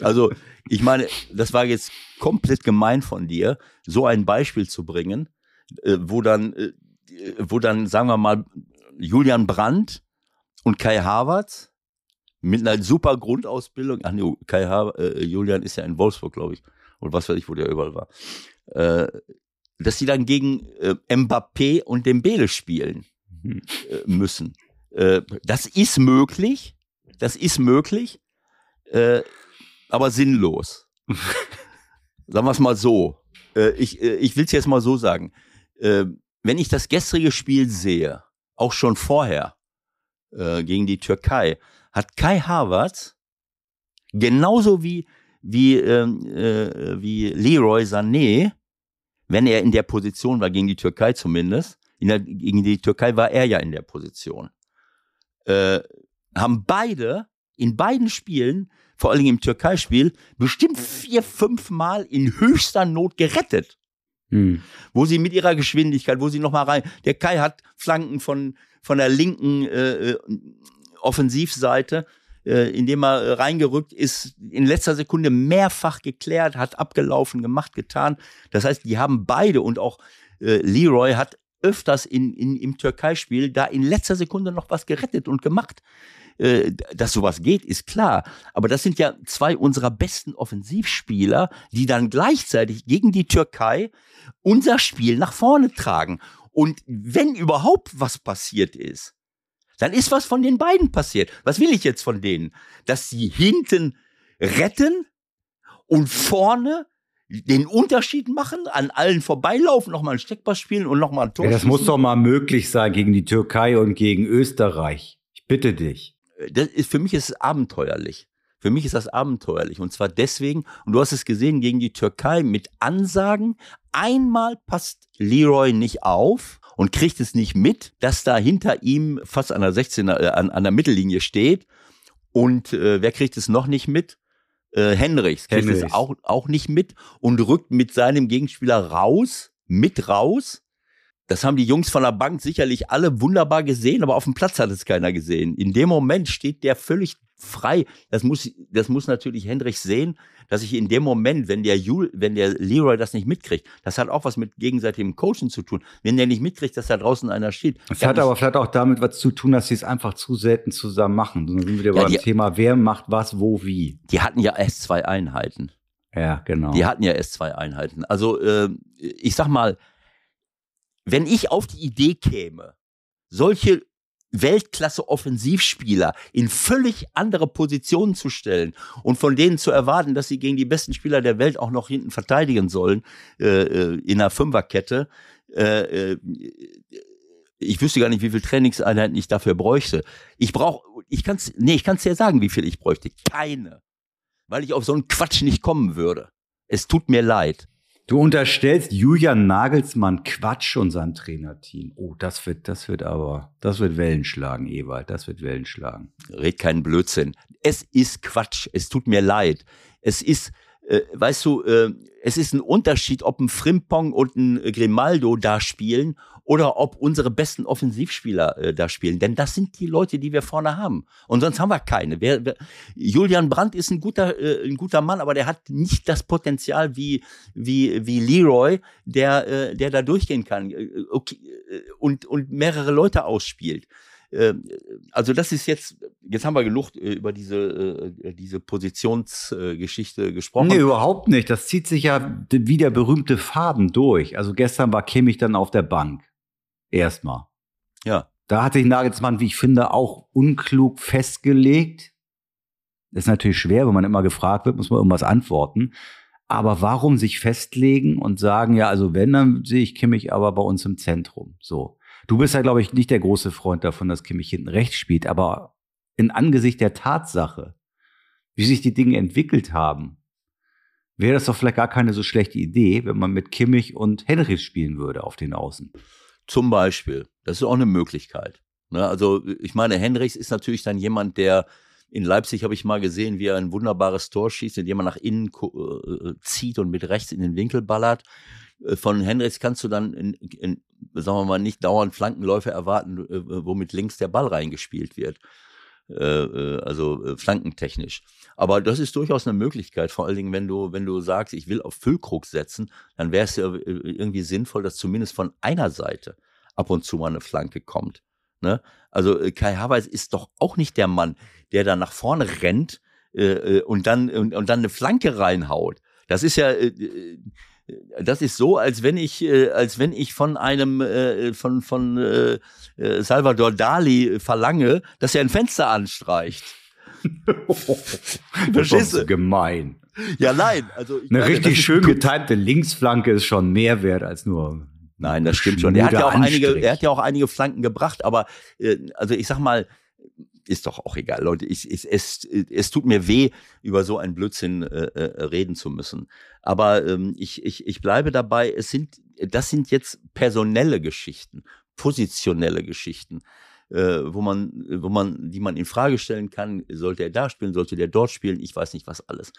C: Also ich meine, das war jetzt komplett gemein von dir, so ein Beispiel zu bringen, äh, wo dann, äh, wo dann, sagen wir mal, Julian Brandt und Kai Havertz mit einer super Grundausbildung, ach nee, Kai Havertz, äh, Julian ist ja in Wolfsburg, glaube ich, und was weiß ich, wo der überall war, äh, dass sie dann gegen äh, Mbappé und Dembele spielen mhm. äh, müssen. Das ist möglich, das ist möglich. Aber sinnlos. [LAUGHS] sagen wir es mal so. Äh, ich äh, ich will es jetzt mal so sagen. Äh, wenn ich das gestrige Spiel sehe, auch schon vorher gegen die Türkei, hat Kai Havertz genauso wie wie ähm, äh, wie Leroy Sané, wenn er in der Position war gegen die Türkei zumindest, der, gegen die Türkei war er ja in der Position, haben beide in beiden Spielen vor allen Dingen im Türkei-Spiel, bestimmt vier, fünf Mal in höchster Not gerettet. Hm. Wo sie mit ihrer Geschwindigkeit, wo sie nochmal rein, der Kai hat Flanken von, von der linken äh, äh Offensivseite, äh, indem er reingerückt ist, in letzter Sekunde mehrfach geklärt, hat abgelaufen, gemacht, getan. Das heißt, die haben beide und auch äh, Leroy hat öfters in, in, im Türkei-Spiel da in letzter Sekunde noch was gerettet und gemacht. Äh, dass sowas geht, ist klar. Aber das sind ja zwei unserer besten Offensivspieler, die dann gleichzeitig gegen die Türkei unser Spiel nach vorne tragen. Und wenn überhaupt was passiert ist, dann ist was von den beiden passiert. Was will ich jetzt von denen? Dass sie hinten retten und vorne den Unterschied machen, an allen vorbeilaufen, nochmal einen Steckpass spielen und nochmal ein Tor
B: ja, Das muss doch mal möglich sein gegen die Türkei und gegen Österreich. Ich bitte dich.
C: Das ist, für mich ist es abenteuerlich. Für mich ist das abenteuerlich. Und zwar deswegen, und du hast es gesehen, gegen die Türkei mit Ansagen. Einmal passt Leroy nicht auf und kriegt es nicht mit, dass da hinter ihm fast an der 16 äh, an, an der Mittellinie steht. Und äh, wer kriegt es noch nicht mit? Äh, Henrichs kriegt Henrichs. es auch, auch nicht mit und rückt mit seinem Gegenspieler raus, mit raus. Das haben die Jungs von der Bank sicherlich alle wunderbar gesehen, aber auf dem Platz hat es keiner gesehen. In dem Moment steht der völlig frei. Das muss, das muss natürlich Hendrich sehen, dass ich in dem Moment, wenn der Jul, wenn der Leroy das nicht mitkriegt, das hat auch was mit gegenseitigem Coaching zu tun. Wenn der nicht mitkriegt, dass da draußen einer steht.
B: Das hat aber vielleicht auch damit was zu tun, dass sie es einfach zu selten zusammen machen. Dann sind wir ja, beim die, Thema, wer macht was, wo, wie.
C: Die hatten ja erst zwei Einheiten.
B: Ja, genau.
C: Die hatten ja erst zwei Einheiten. Also, äh, ich sag mal, wenn ich auf die Idee käme, solche Weltklasse-Offensivspieler in völlig andere Positionen zu stellen und von denen zu erwarten, dass sie gegen die besten Spieler der Welt auch noch hinten verteidigen sollen äh, äh in einer Fünferkette. Äh, äh, ich wüsste gar nicht, wie viel Trainingseinheiten ich dafür bräuchte. Ich brauche, ich kann's, nee, ich kann's dir sagen, wie viel ich bräuchte. Keine. Weil ich auf so einen Quatsch nicht kommen würde. Es tut mir leid.
B: Du unterstellst Julian Nagelsmann Quatsch und sein Trainerteam. Oh, das wird, das wird aber, das wird Wellen schlagen, Ewald, das wird Wellen schlagen.
C: Red keinen Blödsinn. Es ist Quatsch. Es tut mir leid. Es ist, äh, weißt du, äh, es ist ein Unterschied, ob ein Frimpong und ein Grimaldo da spielen oder ob unsere besten Offensivspieler äh, da spielen. Denn das sind die Leute, die wir vorne haben. Und sonst haben wir keine. Wer, wer, Julian Brandt ist ein guter, äh, ein guter Mann, aber der hat nicht das Potenzial wie, wie, wie Leroy, der, äh, der da durchgehen kann äh, okay, äh, und, und mehrere Leute ausspielt. Ähm, also das ist jetzt, jetzt haben wir genug äh, über diese, diese Positionsgeschichte gesprochen.
B: Nee, überhaupt nicht. Das zieht sich ja wie der berühmte Faden durch. Also gestern war Kimmich dann auf der Bank. Erstmal.
C: Ja.
B: Da hat sich Nagelsmann, wie ich finde, auch unklug festgelegt. Das ist natürlich schwer, wenn man immer gefragt wird, muss man irgendwas antworten. Aber warum sich festlegen und sagen, ja, also wenn, dann sehe ich Kimmich aber bei uns im Zentrum. So. Du bist ja, glaube ich, nicht der große Freund davon, dass Kimmich hinten rechts spielt, aber in Angesicht der Tatsache, wie sich die Dinge entwickelt haben, wäre das doch vielleicht gar keine so schlechte Idee, wenn man mit Kimmich und Henrichs spielen würde auf den Außen.
C: Zum Beispiel. Das ist auch eine Möglichkeit. Ne? Also, ich meine, Henrichs ist natürlich dann jemand, der in Leipzig habe ich mal gesehen, wie er ein wunderbares Tor schießt, indem er nach innen äh, zieht und mit rechts in den Winkel ballert. Äh, von Henrichs kannst du dann in, in, sagen wir mal, nicht dauernd Flankenläufe erwarten, äh, womit links der Ball reingespielt wird. Äh, also flankentechnisch. Aber das ist durchaus eine Möglichkeit, vor allen Dingen, wenn du, wenn du sagst, ich will auf Füllkrug setzen, dann wäre es ja irgendwie sinnvoll, dass zumindest von einer Seite ab und zu mal eine Flanke kommt. Ne? Also Kai Havertz ist doch auch nicht der Mann, der da nach vorne rennt äh, und, dann, und, und dann eine Flanke reinhaut. Das ist ja, äh, das ist so, als wenn ich, äh, als wenn ich von einem, äh, von, von äh, äh Salvador Dali verlange, dass er ein Fenster anstreicht. [LAUGHS]
B: das ist so gemein.
C: Ja, nein. Also
B: Eine meine, richtig schön getimte Linksflanke ist schon mehr wert als nur.
C: Nein, das stimmt schon. Er hat ja auch einige, er hat ja auch einige Flanken gebracht, aber äh, also ich sag mal, ist doch auch egal, Leute. Ich, ich, es, es tut mir weh, über so einen Blödsinn äh, äh, reden zu müssen. Aber ähm, ich, ich, ich bleibe dabei, es sind, das sind jetzt personelle Geschichten, positionelle Geschichten, äh, wo man, wo man, die man in Frage stellen kann, sollte er da spielen, sollte der dort spielen, ich weiß nicht was alles.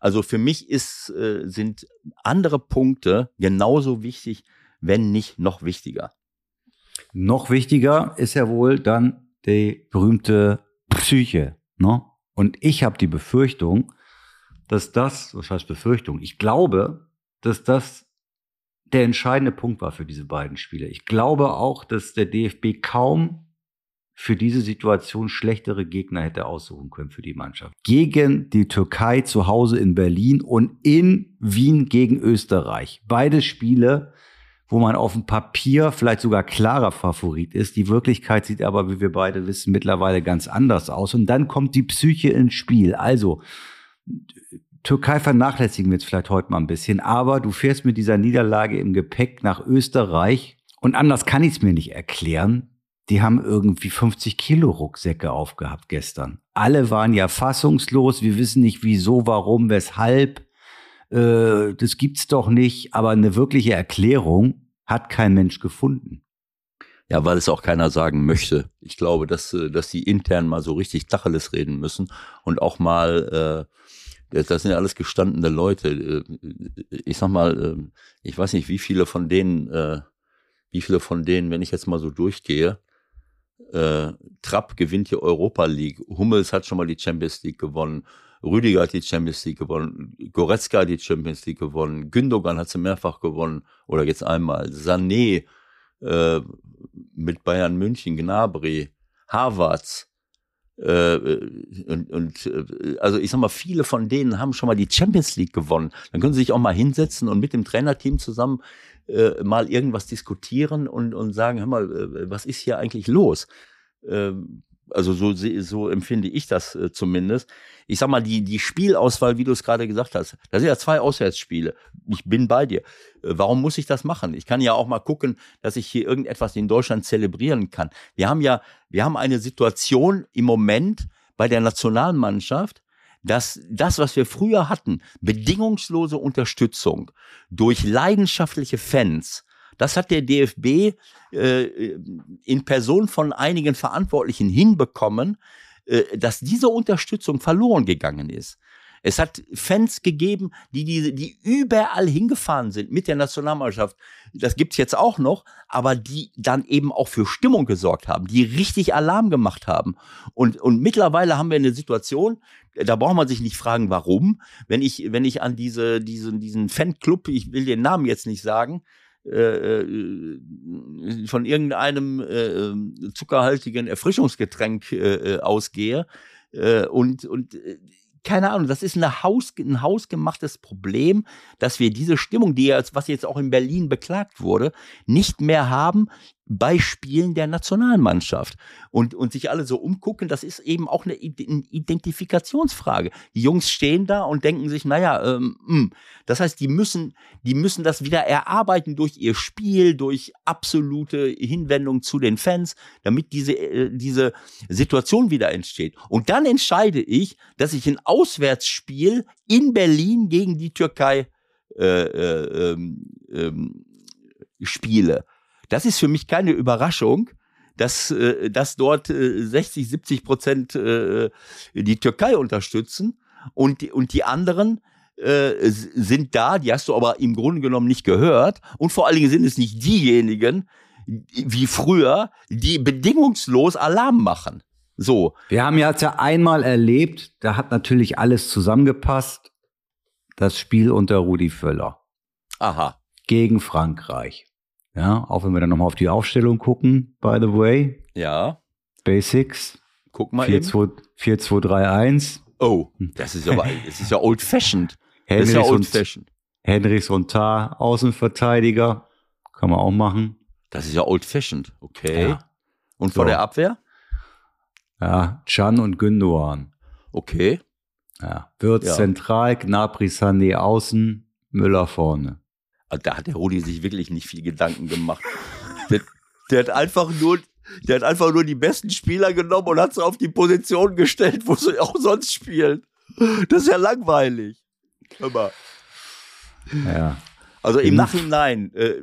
C: Also für mich ist, äh, sind andere Punkte genauso wichtig, wenn nicht noch wichtiger.
B: Noch wichtiger ist ja wohl dann die berühmte Psyche. Ne? Und ich habe die Befürchtung, dass das, was heißt Befürchtung? Ich glaube, dass das der entscheidende Punkt war für diese beiden Spiele. Ich glaube auch, dass der DFB kaum für diese Situation schlechtere Gegner hätte aussuchen können für die Mannschaft. Gegen die Türkei zu Hause in Berlin und in Wien gegen Österreich. Beide Spiele, wo man auf dem Papier vielleicht sogar klarer Favorit ist. Die Wirklichkeit sieht aber, wie wir beide wissen, mittlerweile ganz anders aus. Und dann kommt die Psyche ins Spiel. Also, Türkei vernachlässigen wir jetzt vielleicht heute mal ein bisschen, aber du fährst mit dieser Niederlage im Gepäck nach Österreich und anders kann ich es mir nicht erklären. Die haben irgendwie 50 Kilo Rucksäcke aufgehabt gestern. Alle waren ja fassungslos. Wir wissen nicht wieso, warum, weshalb. Äh, das gibt's doch nicht. Aber eine wirkliche Erklärung hat kein Mensch gefunden.
C: Ja, weil es auch keiner sagen möchte. Ich glaube, dass, äh, dass die intern mal so richtig Tacheles reden müssen und auch mal äh, das sind ja alles gestandene Leute. Äh, ich sag mal, äh, ich weiß nicht, wie viele von denen, äh, wie viele von denen, wenn ich jetzt mal so durchgehe, Trapp gewinnt die Europa League, Hummels hat schon mal die Champions League gewonnen, Rüdiger hat die Champions League gewonnen, Goretzka hat die Champions League gewonnen, Gündogan hat sie mehrfach gewonnen oder jetzt einmal, Sané äh, mit Bayern München, Gnabry, Havertz, äh, und, und äh, also ich sag mal, viele von denen haben schon mal die Champions League gewonnen. Dann können sie sich auch mal hinsetzen und mit dem Trainerteam zusammen äh, mal irgendwas diskutieren und, und sagen, hör mal, äh, was ist hier eigentlich los? Ähm, also so, so empfinde ich das äh, zumindest. Ich sag mal, die, die Spielauswahl, wie du es gerade gesagt hast, das sind ja zwei Auswärtsspiele. Ich bin bei dir. Äh, warum muss ich das machen? Ich kann ja auch mal gucken, dass ich hier irgendetwas in Deutschland zelebrieren kann. Wir haben ja, wir haben eine Situation im Moment bei der Nationalmannschaft, dass das, was wir früher hatten, bedingungslose Unterstützung durch leidenschaftliche Fans, das hat der DFB äh, in Person von einigen Verantwortlichen hinbekommen, äh, dass diese Unterstützung verloren gegangen ist. Es hat Fans gegeben, die, die, die überall hingefahren sind mit der Nationalmannschaft. Das gibt's jetzt auch noch, aber die dann eben auch für Stimmung gesorgt haben, die richtig Alarm gemacht haben. Und, und mittlerweile haben wir eine Situation, da braucht man sich nicht fragen, warum. Wenn ich, wenn ich an diese, diesen, diesen Fanclub, ich will den Namen jetzt nicht sagen, äh, äh, von irgendeinem äh, zuckerhaltigen Erfrischungsgetränk äh, ausgehe. Äh, und und keine Ahnung, das ist eine Haus, ein hausgemachtes Problem, dass wir diese Stimmung, die jetzt, was jetzt auch in Berlin beklagt wurde, nicht mehr haben bei Spielen der Nationalmannschaft. Und, und sich alle so umgucken, das ist eben auch eine Identifikationsfrage. Die Jungs stehen da und denken sich, naja, ähm. Hm. das heißt, die müssen, die müssen das wieder erarbeiten durch ihr Spiel, durch absolute Hinwendung zu den Fans, damit diese, äh, diese Situation wieder entsteht. Und dann entscheide ich, dass ich ein Auswärtsspiel in Berlin gegen die Türkei äh, äh, ähm, ähm, spiele. Das ist für mich keine Überraschung, dass, äh, dass dort äh, 60, 70 Prozent äh, die Türkei unterstützen und die, und die anderen äh, sind da, die hast du aber im Grunde genommen nicht gehört. Und vor allen Dingen sind es nicht diejenigen, wie früher, die bedingungslos Alarm machen. So.
B: Wir haben jetzt ja einmal erlebt, da hat natürlich alles zusammengepasst. Das Spiel unter Rudi Völler.
C: Aha.
B: Gegen Frankreich. Ja, auch wenn wir dann nochmal auf die Aufstellung gucken, by the way.
C: Ja.
B: Basics.
C: Guck mal 4, eben. 2,
B: 4, 2, 3, 1.
C: Oh, das ist aber, das ist ja old fashioned. Das ist ja old fashioned.
B: Henrichs und Tar, Außenverteidiger. Kann man auch machen.
C: Das ist ja old fashioned. Okay. Ja. Und vor so. der Abwehr?
B: Ja, Chan und Gündogan.
C: Okay.
B: Ja. Wirtz ja. zentral, Gnabry Sané außen, Müller vorne.
C: Also da hat der Rudi sich wirklich nicht viel Gedanken gemacht. der, der, hat einfach nur, der hat einfach nur die besten Spieler genommen und hat sie auf die Position gestellt, wo sie auch sonst spielen. Das ist ja langweilig. Hör
B: Ja.
C: Also im Nachhinein, äh,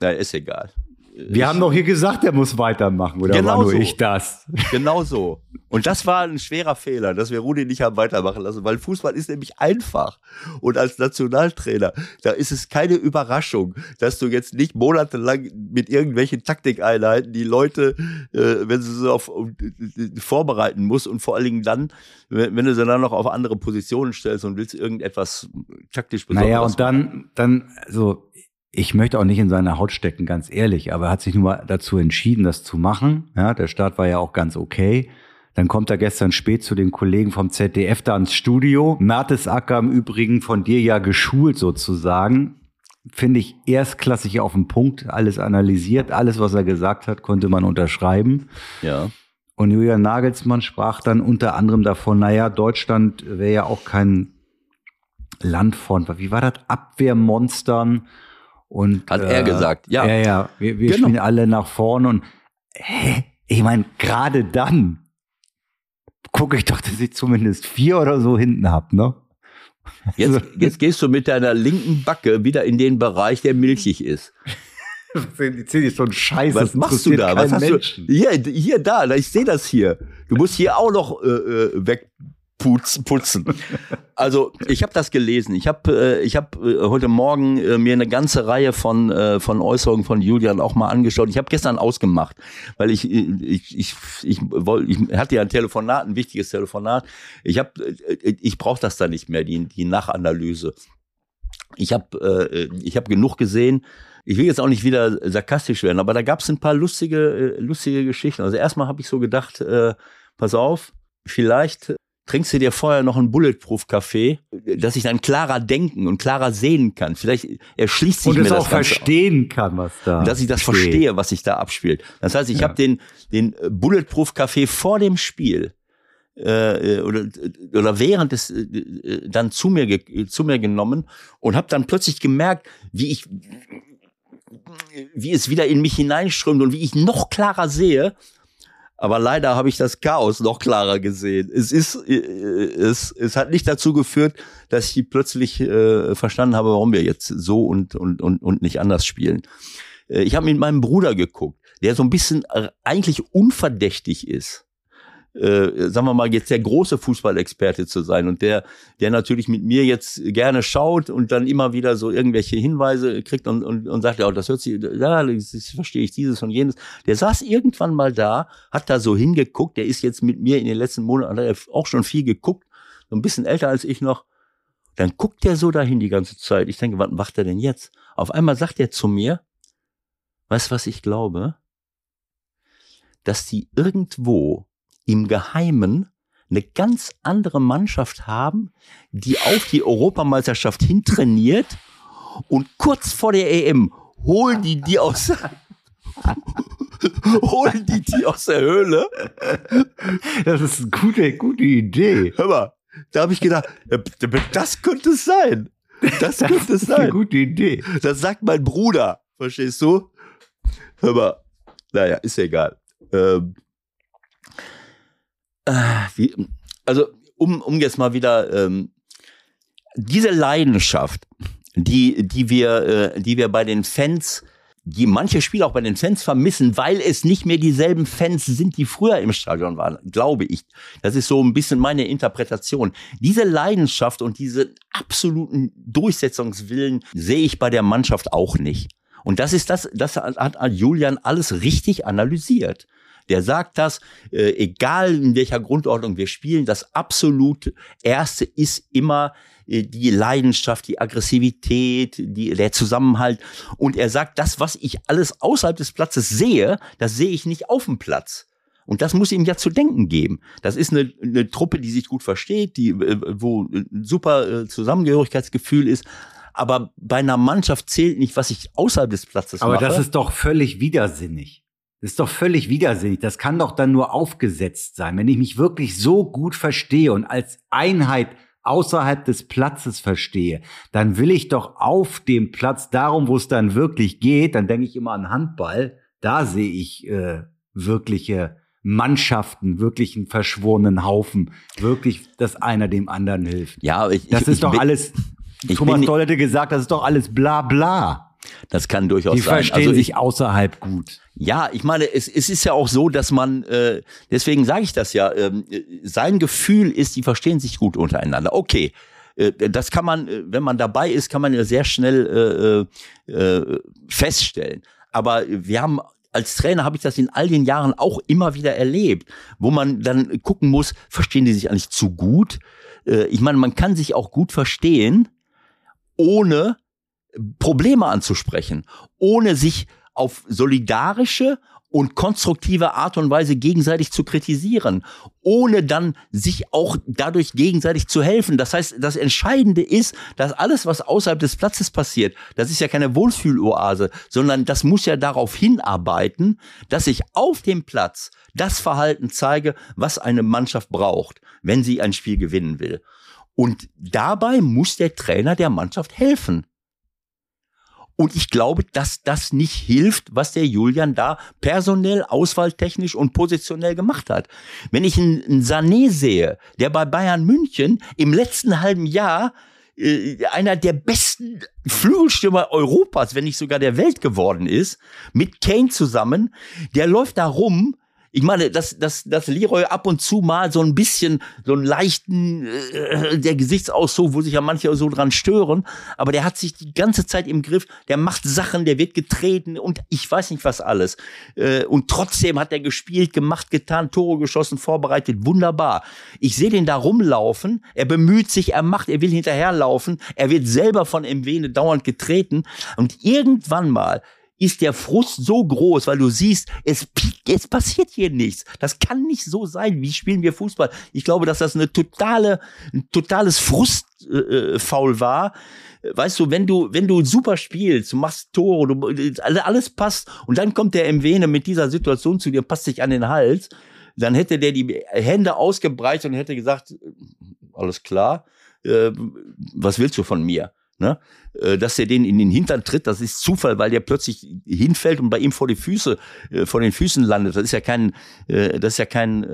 C: na, ist egal.
B: Wir haben doch hier gesagt, er muss weitermachen, oder
C: Genau
B: war nur
C: so.
B: ich das? [LAUGHS]
C: Genau so. Und das war ein schwerer Fehler, dass wir Rudi nicht haben weitermachen lassen, weil Fußball ist nämlich einfach. Und als Nationaltrainer, da ist es keine Überraschung, dass du jetzt nicht monatelang mit irgendwelchen Taktikeinheiten die Leute, äh, wenn sie so auf, um, äh, vorbereiten musst und vor allen Dingen dann, wenn, wenn du sie dann noch auf andere Positionen stellst und willst irgendetwas taktisch Besonderes
B: Naja, und dann, dann, also, ich möchte auch nicht in seine Haut stecken, ganz ehrlich, aber er hat sich nun mal dazu entschieden, das zu machen. Ja, der Start war ja auch ganz okay. Dann kommt er gestern spät zu den Kollegen vom ZDF da ins Studio. Mertesacker im Übrigen von dir ja geschult sozusagen. Finde ich erstklassig auf den Punkt, alles analysiert, alles, was er gesagt hat, konnte man unterschreiben.
C: Ja.
B: Und Julian Nagelsmann sprach dann unter anderem davon, naja, Deutschland wäre ja auch kein Land von, wie war das, Abwehrmonstern und
C: Hat er gesagt, ja.
B: Ja, ja, wir, wir
C: Genau.
B: spielen alle nach vorne und hä? ich meine, gerade dann gucke ich doch, dass ich zumindest vier oder so hinten hab, ne?
C: Jetzt, jetzt gehst du mit deiner linken Backe wieder in den Bereich, der milchig ist. [LAUGHS]
B: Die zählt ist so ein Scheiß.
C: Was machst du da? Was hast
B: Menschen.
C: du? Hier, hier, da, ich sehe das hier. Du musst hier auch noch äh, äh, wegputzen. Putzen. Also ich habe das gelesen. Ich habe äh, ich hab, äh, heute Morgen äh, mir eine ganze Reihe von äh, von Äußerungen von Julian auch mal angeschaut. Ich habe gestern ausgemacht, weil ich äh, ich ich ich, woll, ich hatte ja ein Telefonat, ein wichtiges Telefonat. Ich habe äh, ich brauche das da nicht mehr die die Nachanalyse. Ich habe äh, ich habe genug gesehen. Ich will jetzt auch nicht wieder sarkastisch werden, aber da gab es ein paar lustige, äh, lustige Geschichten. Also erstmal habe ich so gedacht, äh, pass auf, vielleicht trinkst du dir vorher noch einen Bulletproof-Kaffee, dass ich dann klarer denken und klarer sehen kann. Vielleicht erschließt sich
B: Und
C: mir
B: es
C: das
B: auch
C: Ganze
B: verstehen kann, was da.
C: dass ich das
B: steht.
C: verstehe, was sich da abspielt. Das heißt, ich
B: Ja.
C: habe den, den äh, Bulletproof-Kaffee vor dem Spiel äh, oder, oder während des äh, äh, dann zu mir, ge zu mir genommen und habe dann plötzlich gemerkt, wie ich wie es wieder in mich hineinströmt und wie ich noch klarer sehe. Aber leider habe ich das Chaos noch klarer gesehen. Es ist, äh, es, es hat nicht dazu geführt, dass ich plötzlich äh, verstanden habe, warum wir jetzt so und, und, und, und nicht anders spielen. Äh, ich habe mit meinem Bruder geguckt, der so ein bisschen äh, eigentlich unverdächtig ist. Äh, sagen wir mal, jetzt der große Fußballexperte zu sein und der, der natürlich mit mir jetzt gerne schaut und dann immer wieder so irgendwelche Hinweise kriegt und, und, und sagt, ja, das hört sich, ja, das, verstehe ich dieses und jenes. Der saß irgendwann mal da, hat da so hingeguckt, der ist jetzt mit mir in den letzten Monaten, auch schon viel geguckt, so ein bisschen älter als ich noch. Dann guckt der so dahin die ganze Zeit. Ich denke, was macht er denn jetzt? Auf einmal sagt er zu mir, weißt was ich glaube? Dass die irgendwo im Geheimen eine ganz andere Mannschaft haben, die auf die Europameisterschaft hintrainiert und kurz vor der EM holen die die aus [LAUGHS] holen die die aus der Höhle.
B: Das ist eine gute, gute Idee.
C: Hör mal, da habe ich gedacht, äh, das könnte es sein. Das könnte es
B: Das ist eine
C: sein.
B: gute Idee.
C: Das sagt mein Bruder. Verstehst du? Hör mal. Naja, ist ja egal. Ähm, äh, wie, also, um, um jetzt mal wieder ähm, diese Leidenschaft, die, die, wir, äh, die wir bei den Fans, die manche Spieler auch bei den Fans vermissen, weil es nicht mehr dieselben Fans sind, die früher im Stadion waren, glaube ich. Das ist so ein bisschen meine Interpretation. Diese Leidenschaft und diese absoluten Durchsetzungswillen sehe ich bei der Mannschaft auch nicht. Und das ist das, das hat Julian alles richtig analysiert. Der sagt das, äh, egal in welcher Grundordnung wir spielen, das absolut Erste ist immer äh, die Leidenschaft, die Aggressivität, die, der Zusammenhalt. Und er sagt, das, was ich alles außerhalb des Platzes sehe, das sehe ich nicht auf dem Platz. Und das muss ihm ja zu denken geben. Das ist eine, eine Truppe, die sich gut versteht, die, äh, wo ein super äh, Zusammengehörigkeitsgefühl ist. Aber bei einer Mannschaft zählt nicht, was ich außerhalb des Platzes
B: Aber
C: mache.
B: das ist doch völlig widersinnig. Das ist doch völlig widersinnig. Das kann doch dann nur aufgesetzt sein. Wenn ich mich wirklich so gut verstehe und als Einheit außerhalb des Platzes verstehe, dann will ich doch auf dem Platz, darum, wo es dann wirklich geht, dann denke ich immer an Handball, da sehe ich äh, wirkliche Mannschaften, wirklich einen verschworenen Haufen, wirklich, dass einer dem anderen hilft.
C: ja, ich,
B: Das
C: ich,
B: ist
C: ich
B: doch
C: bin-
B: alles,
C: ich
B: Thomas Doll hätte gesagt, das ist doch alles bla bla.
C: Das kann durchaus
B: Die
C: sein.
B: verstehen
C: Also ich-
B: sich außerhalb gut.
C: Ja, ich meine, es, es ist ja auch so, dass man, äh, deswegen sage ich das ja, ähm, äh, sein Gefühl ist, die verstehen sich gut untereinander. Okay, äh, das kann man, äh, wenn man dabei ist, kann man ja sehr schnell äh, äh, feststellen. Aber wir haben als Trainer habe ich das in all den Jahren auch immer wieder erlebt, wo man dann gucken muss, verstehen die sich eigentlich zu gut? Äh, ich meine, man kann sich auch gut verstehen, ohne Probleme anzusprechen, ohne sich auf solidarische und konstruktive Art und Weise gegenseitig zu kritisieren, ohne dann sich auch dadurch gegenseitig zu helfen. Das heißt, das Entscheidende ist, dass alles, was außerhalb des Platzes passiert, das ist ja keine Wohlfühloase, sondern das muss ja darauf hinarbeiten, dass ich auf dem Platz das Verhalten zeige, was eine Mannschaft braucht, wenn sie ein Spiel gewinnen will. Und dabei muss der Trainer der Mannschaft helfen. Und ich glaube, dass das nicht hilft, was der Julian da personell, auswahltechnisch und positionell gemacht hat. Wenn ich einen, Sané sehe, der bei Bayern München im letzten halben Jahr äh, einer der besten Flügelstürmer Europas, wenn nicht sogar der Welt geworden ist, mit Kane zusammen, der läuft da rum. Ich meine, dass, dass, dass Leroy ab und zu mal so ein bisschen, so einen leichten, äh, der Gesichtsausdruck, wo sich ja manche so dran stören, aber der hat sich die ganze Zeit im Griff, der macht Sachen, der wird getreten und ich weiß nicht was alles. Äh, und trotzdem hat er gespielt, gemacht, getan, Tore geschossen, vorbereitet, wunderbar. Ich sehe den da rumlaufen, er bemüht sich, er macht, er will hinterherlaufen, er wird selber von Mwene dauernd getreten und irgendwann mal ist der Frust so groß, weil du siehst, es, es passiert hier nichts. Das kann nicht so sein. Wie spielen wir Fußball? Ich glaube, dass das eine totale, ein totales Frustfaul äh, Foul war. Weißt du, wenn du, wenn du super spielst, du machst Tore, du, alles passt und dann kommt der Mwene mit dieser Situation zu dir, passt sich an den Hals, dann hätte der die Hände ausgebreitet und hätte gesagt, alles klar, äh, was willst du von mir? Ne? Äh, Dass er den in den Hintern tritt, das ist Zufall, weil der plötzlich hinfällt und bei ihm vor die Füße, äh, vor den Füßen landet. Das ist ja kein, äh, das ist ja kein,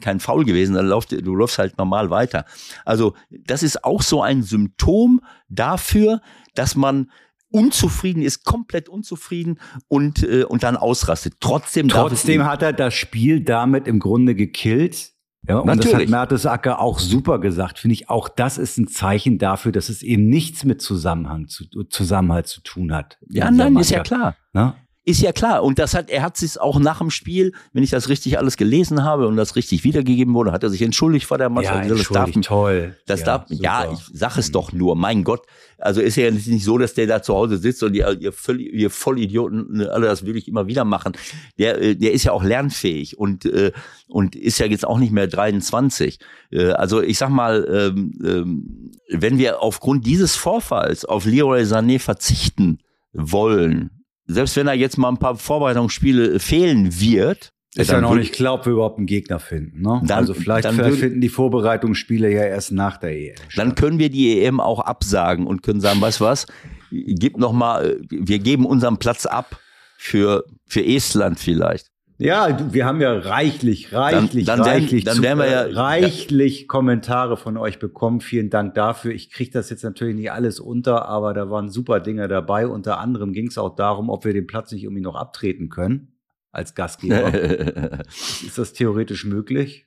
C: kein Foul gewesen. Dann läuft, du läufst halt normal weiter. Also das ist auch so ein Symptom dafür, dass man unzufrieden ist, komplett unzufrieden und, und dann ausrastet. Trotzdem,
B: Trotzdem hat er das Spiel damit im Grunde gekillt. Ja, und das hat
C: Natürlich.
B: Mertesacker auch super gesagt. Finde ich, auch das ist ein Zeichen dafür, dass es eben nichts mit Zusammenhang zu, Zusammenhalt zu tun hat.
C: ja, nein, ist ja klar.
B: Ne?
C: Ist ja klar. Und das hat, er hat sich auch nach dem Spiel, wenn ich das richtig alles gelesen habe und das richtig wiedergegeben wurde, hat er sich entschuldigt vor der Mannschaft.
B: Ja,
C: das darf,
B: toll.
C: das
B: ja,
C: darf, ja,
B: super.
C: ich sag es doch nur. Mein Gott. Also ist ja nicht so, dass der da zu Hause sitzt und ihr, ihr, völlig, ihr Vollidioten alle das wirklich immer wieder machen. Der, äh, der ist ja auch lernfähig und, äh, und ist ja jetzt auch nicht mehr 23. Äh, Also ich sag mal, ähm, ähm, wenn wir aufgrund dieses Vorfalls auf Leroy Sané verzichten wollen, selbst wenn er jetzt mal ein paar Vorbereitungsspiele fehlen wird,
B: Ist ja noch nicht klar, ob wir überhaupt einen Gegner finden. Ne?
C: Dann-
B: also vielleicht
C: dann würd-
B: finden die Vorbereitungsspiele ja erst nach der EM.
C: dann können wir die EM auch absagen und können sagen, weißt du was, gib noch mal, wir geben unseren Platz ab für, für Estland vielleicht.
B: Ja, wir haben ja reichlich, reichlich,
C: dann werden-
B: reichlich,
C: dann werden wir ja-
B: äh, reichlich Kommentare von euch bekommen. Vielen Dank dafür. Ich kriege das jetzt natürlich nicht alles unter, aber da waren super Dinge dabei. Unter anderem ging es auch darum, ob wir den Platz nicht irgendwie noch abtreten können als Gastgeber. [LAUGHS] Ist das theoretisch möglich?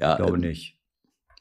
C: ja,
B: Ich glaube
C: ähm,
B: nicht.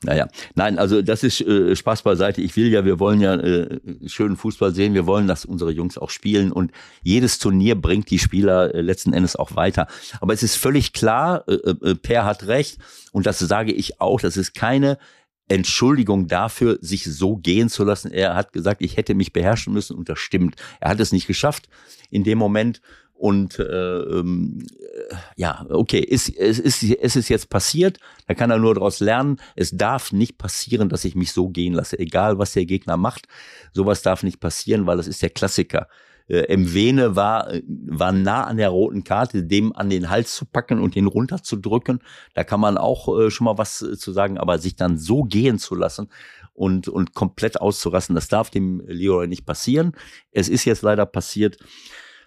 C: Naja, nein, also das ist äh, Spaß beiseite. Ich will ja, wir wollen ja äh, schönen Fußball sehen. Wir wollen, dass unsere Jungs auch spielen und jedes Turnier bringt die Spieler äh, letzten Endes auch weiter. Aber es ist völlig klar, äh, äh, Per hat recht und das sage ich auch, das ist keine Entschuldigung dafür, sich so gehen zu lassen. Er hat gesagt, ich hätte mich beherrschen müssen und das stimmt. Er hat es nicht geschafft in dem Moment. Und äh, ähm, äh, ja, okay, ist, es, ist, es ist jetzt passiert, da kann er nur daraus lernen. Es darf nicht passieren, dass ich mich so gehen lasse, egal was der Gegner macht. Sowas darf nicht passieren, weil das ist der Klassiker. Äh, Mwene war, äh, war nah an der roten Karte, dem an den Hals zu packen und den runterzudrücken. Da kann man auch äh, schon mal was äh, zu sagen, aber sich dann so gehen zu lassen und, und komplett auszurassen, das darf dem Leroy nicht passieren. Es ist jetzt leider passiert.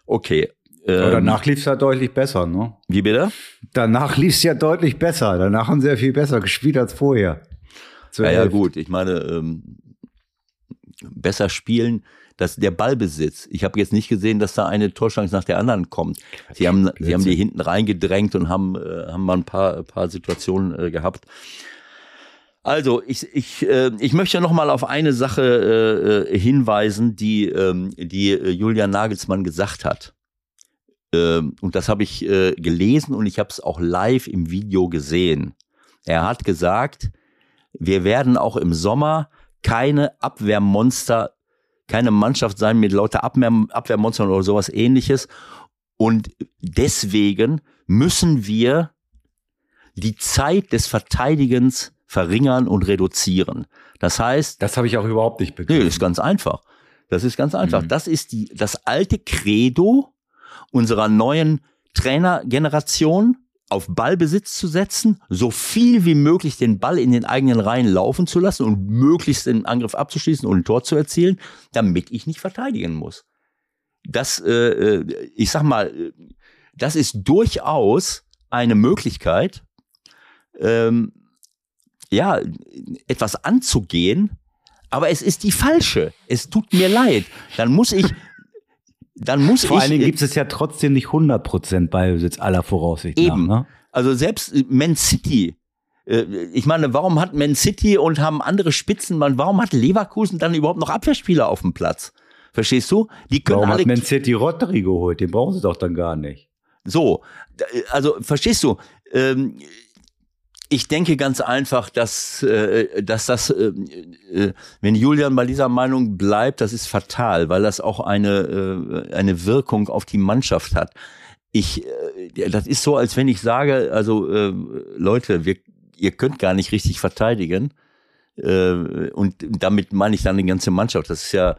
C: Okay.
B: Aber
C: ähm,
B: danach lief es ja deutlich besser, ne?
C: Wie bitte?
B: Danach lief es ja deutlich besser. Danach haben sie ja viel besser gespielt als vorher.
C: Ja, ja, gut. Ich meine, ähm, besser spielen, Das der Ballbesitz. Ich habe jetzt nicht gesehen, dass da eine Torschance nach der anderen kommt. Sie haben, sie haben die hinten reingedrängt und haben, äh, haben mal ein paar, paar Situationen äh, gehabt. Also ich, ich, äh, ich möchte noch mal auf eine Sache äh, hinweisen, die, ähm, die Julian Nagelsmann gesagt hat. Ähm, und das habe ich äh, gelesen und ich habe es auch live im Video gesehen. Er hat gesagt, wir werden auch im Sommer keine Abwehrmonster, keine Mannschaft sein mit lauter Abwehr, Abwehrmonstern oder sowas ähnliches. Und deswegen müssen wir die Zeit des Verteidigens verringern und reduzieren. Das heißt.
B: Das habe ich auch überhaupt nicht begriffen.
C: Nee, das ist ganz einfach. Das ist ganz einfach. Mhm. Das ist die, das alte Credo unserer neuen Trainergeneration auf Ballbesitz zu setzen, so viel wie möglich den Ball in den eigenen Reihen laufen zu lassen und möglichst den Angriff abzuschließen und ein Tor zu erzielen, damit ich nicht verteidigen muss. Das, äh, äh ich sag mal, das ist durchaus eine Möglichkeit, ähm, ja, etwas anzugehen, aber es ist die falsche. Es tut mir leid. Dann muss ich, dann muss
B: Vor
C: ich.
B: Vor allen Dingen gibt es ja trotzdem nicht 100% Ballbesitz aller Voraussicht
C: Eben. Nach, ne? Also selbst Man City, äh, ich meine, warum hat Man City und haben andere Spitzen, warum hat Leverkusen dann überhaupt noch Abwehrspieler auf dem Platz? Verstehst du?
B: Die können warum alle hat Man City Rotteri geholt? Den brauchen sie doch dann gar nicht.
C: So, also verstehst du? Ähm, ich denke ganz einfach, dass, äh, dass das, äh, äh, wenn Julian bei dieser Meinung bleibt, das ist fatal, weil das auch eine, eine Wirkung auf die Mannschaft hat. Ich, das ist so, als wenn ich sage, also Leute, wir, ihr könnt gar nicht richtig verteidigen. Und damit meine ich dann die ganze Mannschaft. Das ist ja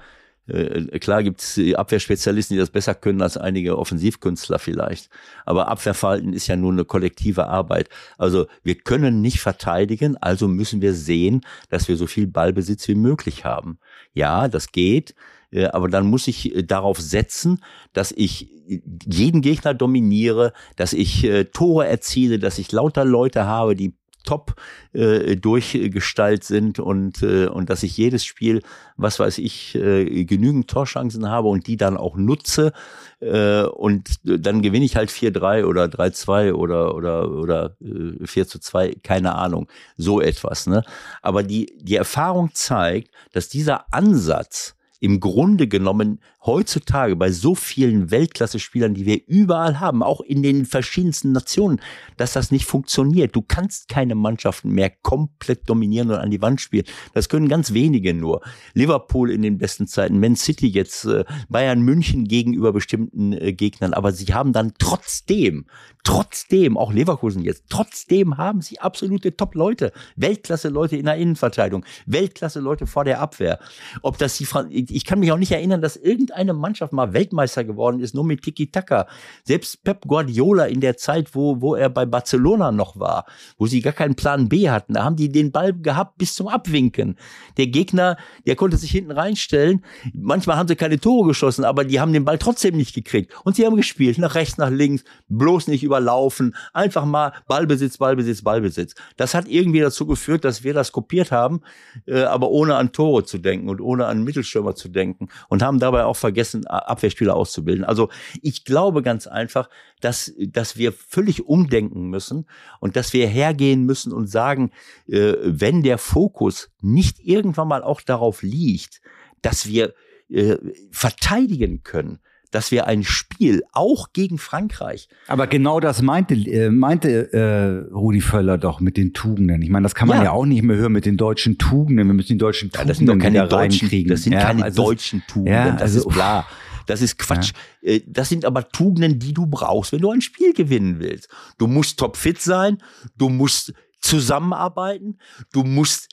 C: klar gibt es Abwehrspezialisten, die das besser können als einige Offensivkünstler vielleicht. Aber Abwehrverhalten ist ja nur eine kollektive Arbeit. Also wir können nicht verteidigen, also müssen wir sehen, dass wir so viel Ballbesitz wie möglich haben. Ja, das geht. Äh, aber dann muss ich äh, darauf setzen, dass ich jeden Gegner dominiere, dass ich Tore erziele, dass ich lauter Leute habe, die top äh, durchgestaltet sind und, äh, und dass ich jedes Spiel, was weiß ich, äh, genügend Torchancen habe und die dann auch nutze. Äh, und dann gewinne ich halt 4-3 oder 3-2 oder, oder, oder äh, 4 zu 2, keine Ahnung, so etwas. Ne? Aber die, die Erfahrung zeigt, dass dieser Ansatz, im Grunde genommen heutzutage bei so vielen Weltklasse-Spielern, die wir überall haben, auch in den verschiedensten Nationen, dass das nicht funktioniert. Du kannst keine Mannschaften mehr komplett dominieren und an die Wand spielen. Das können ganz wenige nur. Liverpool in den besten Zeiten, Man City jetzt, äh, Bayern München gegenüber bestimmten äh, Gegnern, aber sie haben dann trotzdem, trotzdem, auch Leverkusen jetzt, trotzdem haben sie absolute Top-Leute, Weltklasse-Leute in der Innenverteidigung, Weltklasse-Leute vor der Abwehr. Ob das die, Fran ich kann mich auch nicht erinnern, dass irgendeine Mannschaft mal Weltmeister geworden ist, nur mit Tiki-Taka. Selbst Pep Guardiola in der Zeit, wo, wo er bei Barcelona noch war, wo sie gar keinen Plan B hatten, da haben die den Ball gehabt bis zum Abwinken. Der Gegner, der konnte sich hinten reinstellen. Manchmal haben sie keine Tore geschossen, aber die haben den Ball trotzdem nicht gekriegt. Und sie haben gespielt, nach rechts, nach links, bloß nicht überlaufen, einfach mal Ballbesitz, Ballbesitz, Ballbesitz. Das hat irgendwie dazu geführt, dass wir das kopiert haben, äh, aber ohne an Tore zu denken und ohne an Mittelstürmer zu denken und haben dabei auch vergessen, Abwehrspieler auszubilden. Also ich glaube ganz einfach, dass, dass wir völlig umdenken müssen und dass wir hergehen müssen und sagen, äh, wenn der Fokus nicht irgendwann mal auch darauf liegt, dass wir äh, verteidigen können, dass wir ein Spiel auch gegen Frankreich.
B: Aber genau das meinte, äh, meinte äh, Rudi Völler doch mit den Tugenden. Ich meine, das kann man ja. ja auch nicht mehr hören mit den deutschen Tugenden. Wir müssen die deutschen Tugenden ja,
C: das sind doch keine deutschen, Das sind ja, keine also, deutschen Tugenden. Ja,
B: das also, ist klar.
C: Das ist Quatsch. Ja. Das sind aber Tugenden, die du brauchst, wenn du ein Spiel gewinnen willst. Du musst topfit sein, du musst zusammenarbeiten, du musst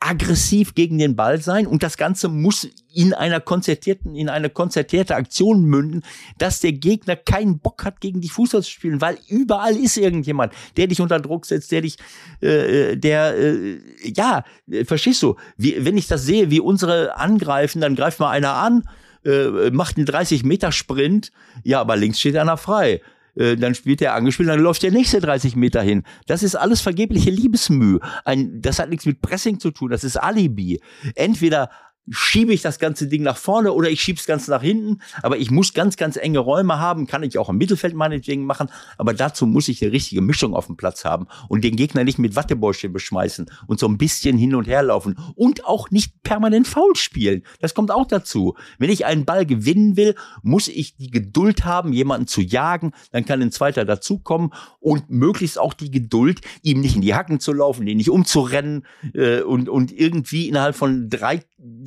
C: aggressiv gegen den Ball sein und das Ganze muss in einer konzertierten, in eine konzertierte Aktion münden, dass der Gegner keinen Bock hat, gegen die Fußball zu spielen, weil überall ist irgendjemand, der dich unter Druck setzt, der dich, äh, der, äh, ja, verstehst du, wie, wenn ich das sehe, wie unsere angreifen, dann greift mal einer an, äh, macht einen 30 Meter Sprint, ja, aber links steht einer frei äh, dann spielt er angespielt, dann läuft der nächste 30 Meter hin. Das ist alles vergebliche Liebesmüh. Ein, das hat nichts mit Pressing zu tun, das ist Alibi. Entweder schiebe ich das ganze Ding nach vorne oder ich schiebe es ganz nach hinten. Aber ich muss ganz, ganz enge Räume haben. Kann ich auch im Mittelfeld meinetwegen machen. Aber dazu muss ich eine richtige Mischung auf dem Platz haben und den Gegner nicht mit Wattebäuschen beschmeißen und so ein bisschen hin und her laufen und auch nicht permanent faul spielen. Das kommt auch dazu. Wenn ich einen Ball gewinnen will, muss ich die Geduld haben, jemanden zu jagen. Dann kann ein zweiter dazukommen und möglichst auch die Geduld, ihm nicht in die Hacken zu laufen, den nicht umzurennen äh, und, und irgendwie innerhalb von drei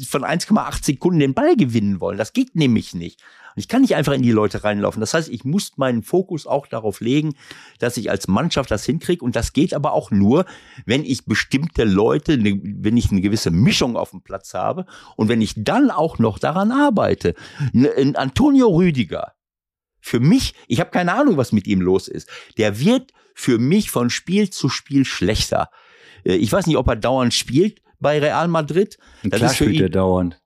C: von 1,8 Sekunden den Ball gewinnen wollen. Das geht nämlich nicht. Und ich kann nicht einfach in die Leute reinlaufen. Das heißt, ich muss meinen Fokus auch darauf legen, dass ich als Mannschaft das hinkriege. Und das geht aber auch nur, wenn ich bestimmte Leute, ne, wenn ich eine gewisse Mischung auf dem Platz habe und wenn ich dann auch noch daran arbeite. Ein Antonio Rüdiger, für mich, ich habe keine Ahnung, was mit ihm los ist. Der wird für mich von Spiel zu Spiel schlechter. Äh, ich weiß nicht, ob er dauernd spielt bei Real Madrid.
B: Das Klar ist für ihn, er dauernd.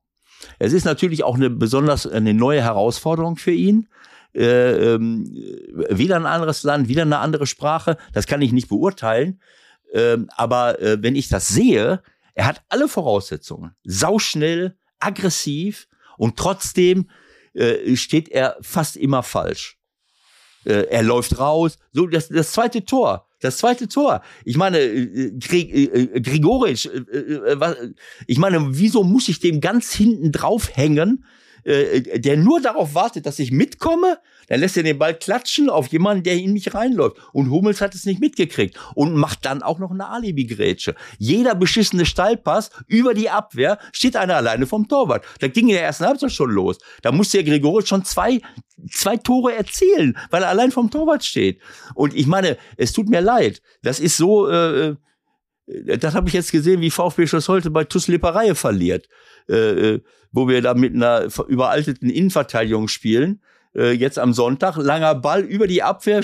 C: Es ist natürlich auch eine besonders eine neue Herausforderung für ihn. Äh, ähm, wieder ein anderes Land, wieder eine andere Sprache. Das kann ich nicht beurteilen. Ähm, aber äh, wenn ich das sehe, er hat alle Voraussetzungen. Sauschnell, aggressiv und trotzdem äh, steht er fast immer falsch. Äh, er läuft raus. So, das, das zweite Tor das zweite Tor. Ich meine, äh, äh, Grigoric, äh, ich meine, wieso muss ich dem ganz hinten drauf hängen, der nur darauf wartet, dass ich mitkomme? Dann lässt er den Ball klatschen auf jemanden, der in mich reinläuft. Und Hummels hat es nicht mitgekriegt und macht dann auch noch eine Alibi-Grätsche. Jeder beschissene Steilpass über die Abwehr steht einer alleine vom Torwart. Da ging in der ersten Halbzeit schon los. Da musste der Gregoritsch schon zwei, zwei Tore erzielen, weil er allein vom Torwart steht. Und ich meine, es tut mir leid. Das ist so, äh, äh das habe ich jetzt gesehen, wie VfB Schloss heute bei TuS Lipperei verliert, äh, äh, wo wir da mit einer überalteten Innenverteidigung spielen äh, jetzt am Sonntag. Langer Ball über die Abwehr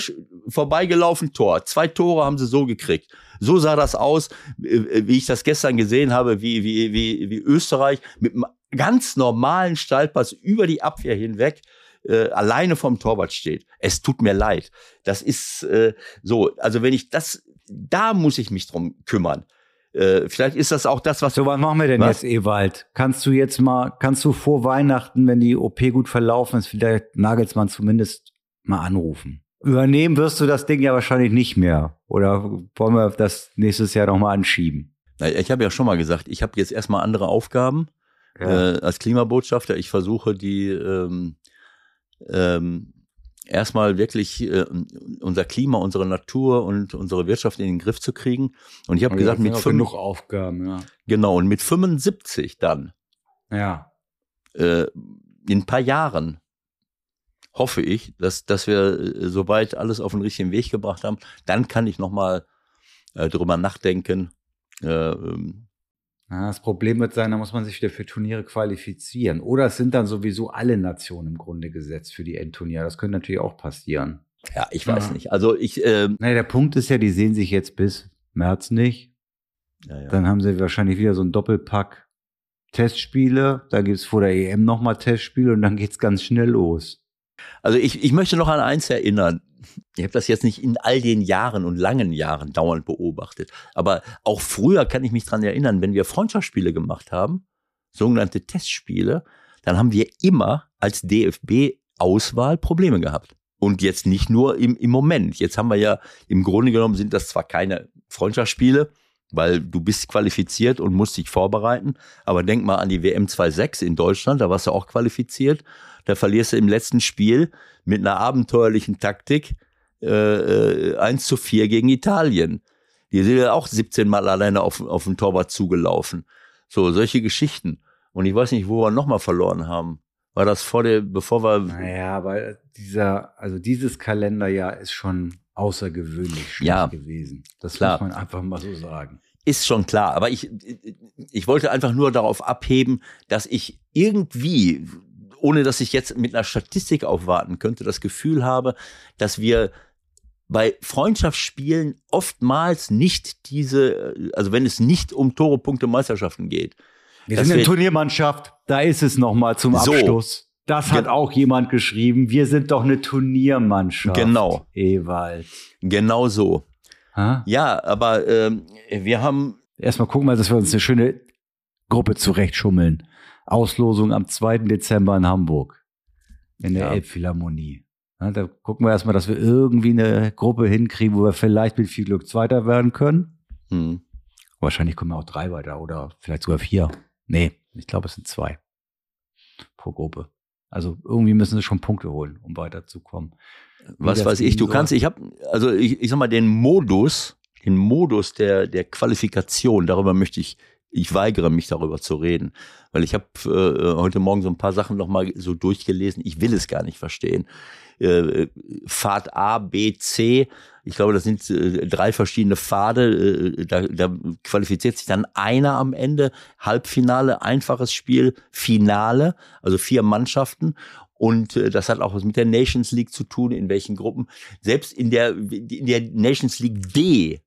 C: vorbeigelaufen, Tor. Zwei Tore haben sie so gekriegt. So sah das aus, äh, wie ich das gestern gesehen habe, wie, wie, wie, wie Österreich mit einem ganz normalen Stallpass über die Abwehr hinweg äh, alleine vom Torwart steht. Es tut mir leid. Das ist äh, so. Also wenn ich das, da muss ich mich drum kümmern. Äh, vielleicht ist das auch das, was.
B: So, was machen wir denn was? jetzt, Ewald? Kannst du jetzt mal, kannst du vor Weihnachten, wenn die OP gut verlaufen ist, vielleicht Nagelsmann zumindest mal anrufen? Übernehmen wirst du das Ding ja wahrscheinlich nicht mehr. Oder wollen wir das nächstes Jahr nochmal anschieben?
C: Ich habe ja schon mal gesagt, ich habe jetzt erstmal andere Aufgaben ja. äh, als Klimabotschafter. Ich versuche die ähm, ähm, erstmal wirklich äh, unser Klima, unsere Natur und unsere Wirtschaft in den Griff zu kriegen. Und ich habe gesagt, mit fünf,
B: genug Aufgaben, ja.
C: Genau, und mit 75 dann.
B: Ja.
C: Äh, in ein paar Jahren hoffe ich, dass, dass wir äh, soweit alles auf den richtigen Weg gebracht haben. Dann kann ich nochmal äh, drüber nachdenken, äh, ähm,
B: das Problem wird sein, da muss man sich wieder für Turniere qualifizieren. Oder es sind dann sowieso alle Nationen im Grunde gesetzt für die Endturniere. Das könnte natürlich auch passieren.
C: Ja, ich weiß ja. nicht. Also ich. Ähm,
B: naja, der Punkt ist ja, die sehen sich jetzt bis März nicht. Ja, ja. Dann haben sie wahrscheinlich wieder so ein Doppelpack Testspiele. Da gibt es vor der EM nochmal Testspiele und dann geht's ganz schnell los.
C: Also ich, ich möchte noch an eins erinnern ich habe das jetzt nicht in all den Jahren und langen Jahren dauernd beobachtet, aber auch früher kann ich mich dran erinnern, wenn wir Freundschaftsspiele gemacht haben, sogenannte Testspiele, dann haben wir immer als DFB-Auswahl Probleme gehabt. Und jetzt nicht nur im, im Moment. Jetzt haben wir ja, im Grunde genommen sind das zwar keine Freundschaftsspiele, weil du bist qualifiziert und musst dich vorbereiten. Aber denk mal an die WM 2.6 in Deutschland, da warst du auch qualifiziert. Da verlierst du im letzten Spiel mit einer abenteuerlichen Taktik äh, 1 äh, zu 4 gegen Italien. Die sind ja auch 17 Mal alleine auf, auf den Torwart zugelaufen. So, solche Geschichten. Und ich weiß nicht, wo wir nochmal verloren haben. War das vor der, bevor wir.
B: Naja, weil dieser, also dieses Kalenderjahr ist schon außergewöhnlich schlecht ja, gewesen. Das klar. muss man einfach mal so sagen.
C: Ist schon klar, aber ich, ich wollte einfach nur darauf abheben, dass ich irgendwie ohne dass ich jetzt mit einer Statistik aufwarten könnte, das Gefühl habe, dass wir bei Freundschaftsspielen oftmals nicht diese, also wenn es nicht um Tore, Punkte, Meisterschaften geht.
B: Wir sind eine Turniermannschaft, da ist es nochmal zum so, Abschluss. Das hat auch jemand geschrieben. Wir sind doch eine Turniermannschaft.
C: Genau.
B: Ewald.
C: Genau so. Ha? Ja, aber ähm, wir haben.
B: Erstmal gucken wir, dass wir uns eine schöne Gruppe zurechtschummeln. Auslosung am 2. Dezember in Hamburg. In der
C: Ja.
B: Elbphilharmonie. Ja, da gucken wir erstmal, dass wir irgendwie eine Gruppe hinkriegen, wo wir vielleicht mit viel Glück Zweiter werden können.
C: Hm.
B: Wahrscheinlich kommen wir auch drei weiter oder vielleicht sogar vier. Nee, ich glaube, es sind zwei pro Gruppe. Also irgendwie müssen sie schon Punkte holen, um weiterzukommen.
C: Was
B: das
C: weiß ich, du kannst, ich habe, also ich, ich sag mal, den Modus, den Modus der, der Qualifikation, darüber möchte ich, ich weigere mich darüber zu reden, weil ich habe äh, heute Morgen so ein paar Sachen nochmal so durchgelesen, ich will es gar nicht verstehen. Äh, Fahrt A, B, C, ich glaube, das sind äh, drei verschiedene Pfade, äh, da, da qualifiziert sich dann einer am Ende, Halbfinale, einfaches Spiel, Finale, also vier Mannschaften. Und äh, das hat auch was mit der Nations League zu tun, in welchen Gruppen. Selbst in der, in der Nations League D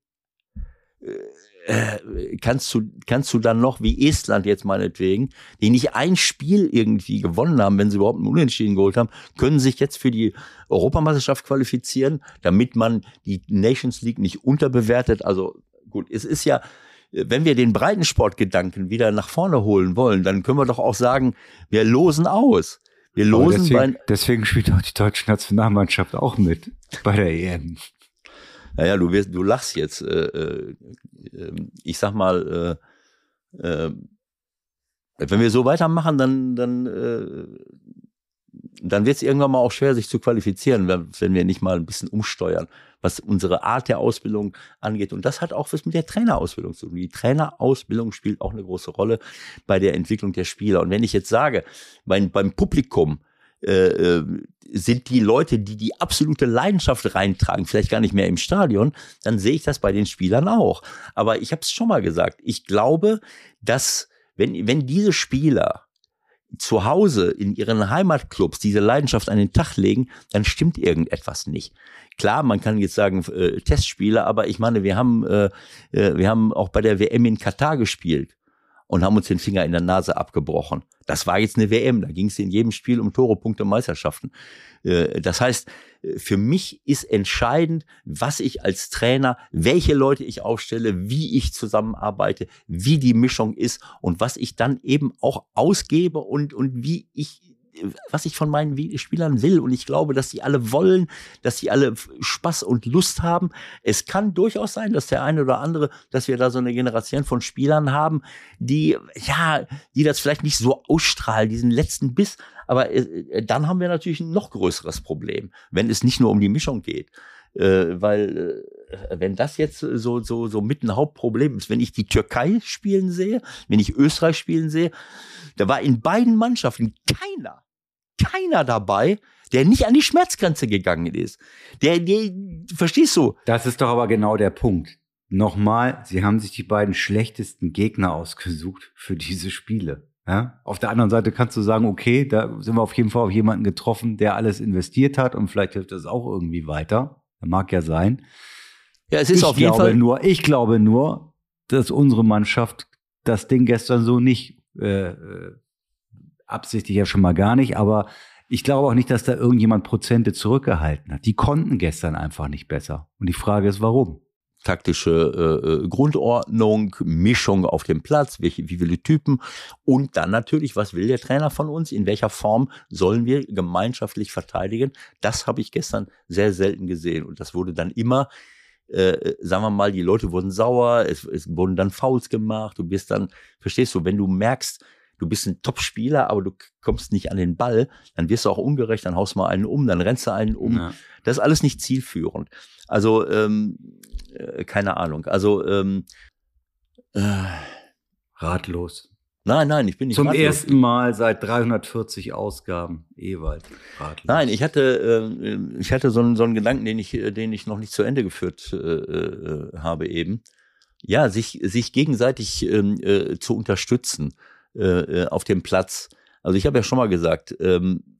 C: äh, kannst du, kannst du dann noch, wie Estland jetzt meinetwegen, die nicht ein Spiel irgendwie gewonnen haben, wenn sie überhaupt einen Unentschieden geholt haben, können sich jetzt für die Europameisterschaft qualifizieren, damit man die Nations League nicht unterbewertet. Also gut, es ist ja, wenn wir den Breitensportgedanken wieder nach vorne holen wollen, dann können wir doch auch sagen, wir losen aus. Wir losen
B: deswegen,
C: bei,
B: deswegen spielt auch die deutsche Nationalmannschaft auch mit bei der EM.
C: Naja, du wirst, du lachst jetzt. Äh, äh, äh, ich sag mal, äh, äh, wenn wir so weitermachen, dann, dann, äh, dann wird es irgendwann mal auch schwer, sich zu qualifizieren, wenn, wenn wir nicht mal ein bisschen umsteuern, was unsere Art der Ausbildung angeht. Und das hat auch was mit der Trainerausbildung zu tun. Die Trainerausbildung spielt auch eine große Rolle bei der Entwicklung der Spieler. Und wenn ich jetzt sage, beim, beim Publikum, äh, äh, sind die Leute, die die absolute Leidenschaft reintragen, vielleicht gar nicht mehr im Stadion, dann sehe ich das bei den Spielern auch. Aber ich habe es schon mal gesagt, ich glaube, dass wenn, wenn diese Spieler zu Hause in ihren Heimatclubs diese Leidenschaft an den Tag legen, dann stimmt irgendetwas nicht. Klar, man kann jetzt sagen äh, Testspiele, aber ich meine, wir haben äh, äh, wir haben auch bei der WM in Katar gespielt und haben uns den Finger in der Nase abgebrochen. Das war jetzt eine WM, da ging es in jedem Spiel um Tore, Punkte, Meisterschaften. Äh, Das heißt, äh, für mich ist entscheidend, was ich als Trainer, welche Leute ich aufstelle, wie ich zusammenarbeite, wie die Mischung ist und was ich dann eben auch ausgebe und, und wie ich was ich von meinen Spielern will. Und ich glaube, dass sie alle wollen, dass sie alle Spaß und Lust haben. Es kann durchaus sein, dass der eine oder andere, dass wir da so eine Generation von Spielern haben, die, ja, die das vielleicht nicht so ausstrahlen, diesen letzten Biss. Aber äh, dann haben wir natürlich ein noch größeres Problem, wenn es nicht nur um die Mischung geht. Äh, weil äh, wenn das jetzt so so so mit ein Hauptproblem ist, wenn ich die Türkei spielen sehe, wenn ich Österreich spielen sehe, da war in beiden Mannschaften keiner, keiner dabei, der nicht an die Schmerzgrenze gegangen ist. Der, der verstehst du?
B: Das ist doch aber genau der Punkt. Nochmal, sie haben sich die beiden schlechtesten Gegner ausgesucht für diese Spiele. Ja? Auf der anderen Seite kannst du sagen, okay, da sind wir auf jeden Fall auf jemanden getroffen, der alles investiert hat und vielleicht hilft das auch irgendwie weiter. Mag ja sein.
C: Ja, es ist
B: ich
C: auf jeden
B: glaube
C: Fall.
B: nur, ich glaube nur, dass unsere Mannschaft das Ding gestern so nicht äh, äh, absichtlich ja schon mal gar nicht, aber ich glaube auch nicht, dass da irgendjemand Prozente zurückgehalten hat. Die konnten gestern einfach nicht besser. Und die Frage ist, warum?
C: taktische äh, äh, Grundordnung, Mischung auf dem Platz, welche, wie viele Typen und dann natürlich, was will der Trainer von uns? In welcher Form sollen wir gemeinschaftlich verteidigen? Das habe ich gestern sehr selten gesehen und das wurde dann immer, äh, sagen wir mal, die Leute wurden sauer, es, es wurden dann Fouls gemacht, du bist dann, verstehst du, wenn du merkst, du bist ein Top-Spieler, aber du kommst nicht an den Ball, dann wirst du auch ungerecht, dann haust mal einen um, dann rennst du einen um.
B: Ja.
C: Das ist alles nicht zielführend. Also, ähm, äh, keine Ahnung. Also, ähm, äh,
B: Ratlos.
C: nein, nein, ich bin nicht
B: Zum
C: ratlos.
B: ersten Mal seit 340 Ausgaben Ewald. Ratlos.
C: Nein, ich hatte, äh, ich hatte so einen, so einen Gedanken, den ich, äh, den ich noch nicht zu Ende geführt äh, äh, habe eben. Ja, sich, sich gegenseitig ähm, äh, zu unterstützen äh, äh, auf dem Platz. Also ich habe ja schon mal gesagt, ähm,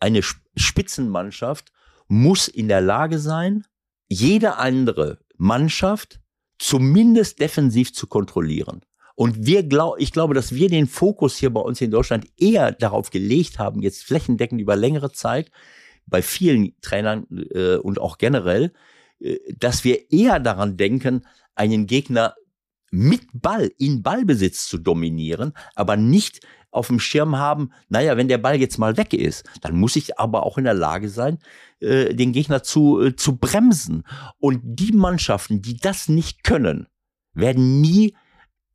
C: eine Sp- Spitzenmannschaft muss in der Lage sein, jede andere Mannschaft zumindest defensiv zu kontrollieren. Und wir glaub, ich glaube, dass wir den Fokus hier bei uns in Deutschland eher darauf gelegt haben, jetzt flächendeckend über längere Zeit, bei vielen Trainern äh, und auch generell, äh, dass wir eher daran denken, einen Gegner mit Ball in Ballbesitz zu dominieren, aber nicht auf dem Schirm haben, naja, wenn der Ball jetzt mal weg ist, dann muss ich aber auch in der Lage sein, äh, den Gegner zu, äh, zu bremsen. Und die Mannschaften, die das nicht können, werden nie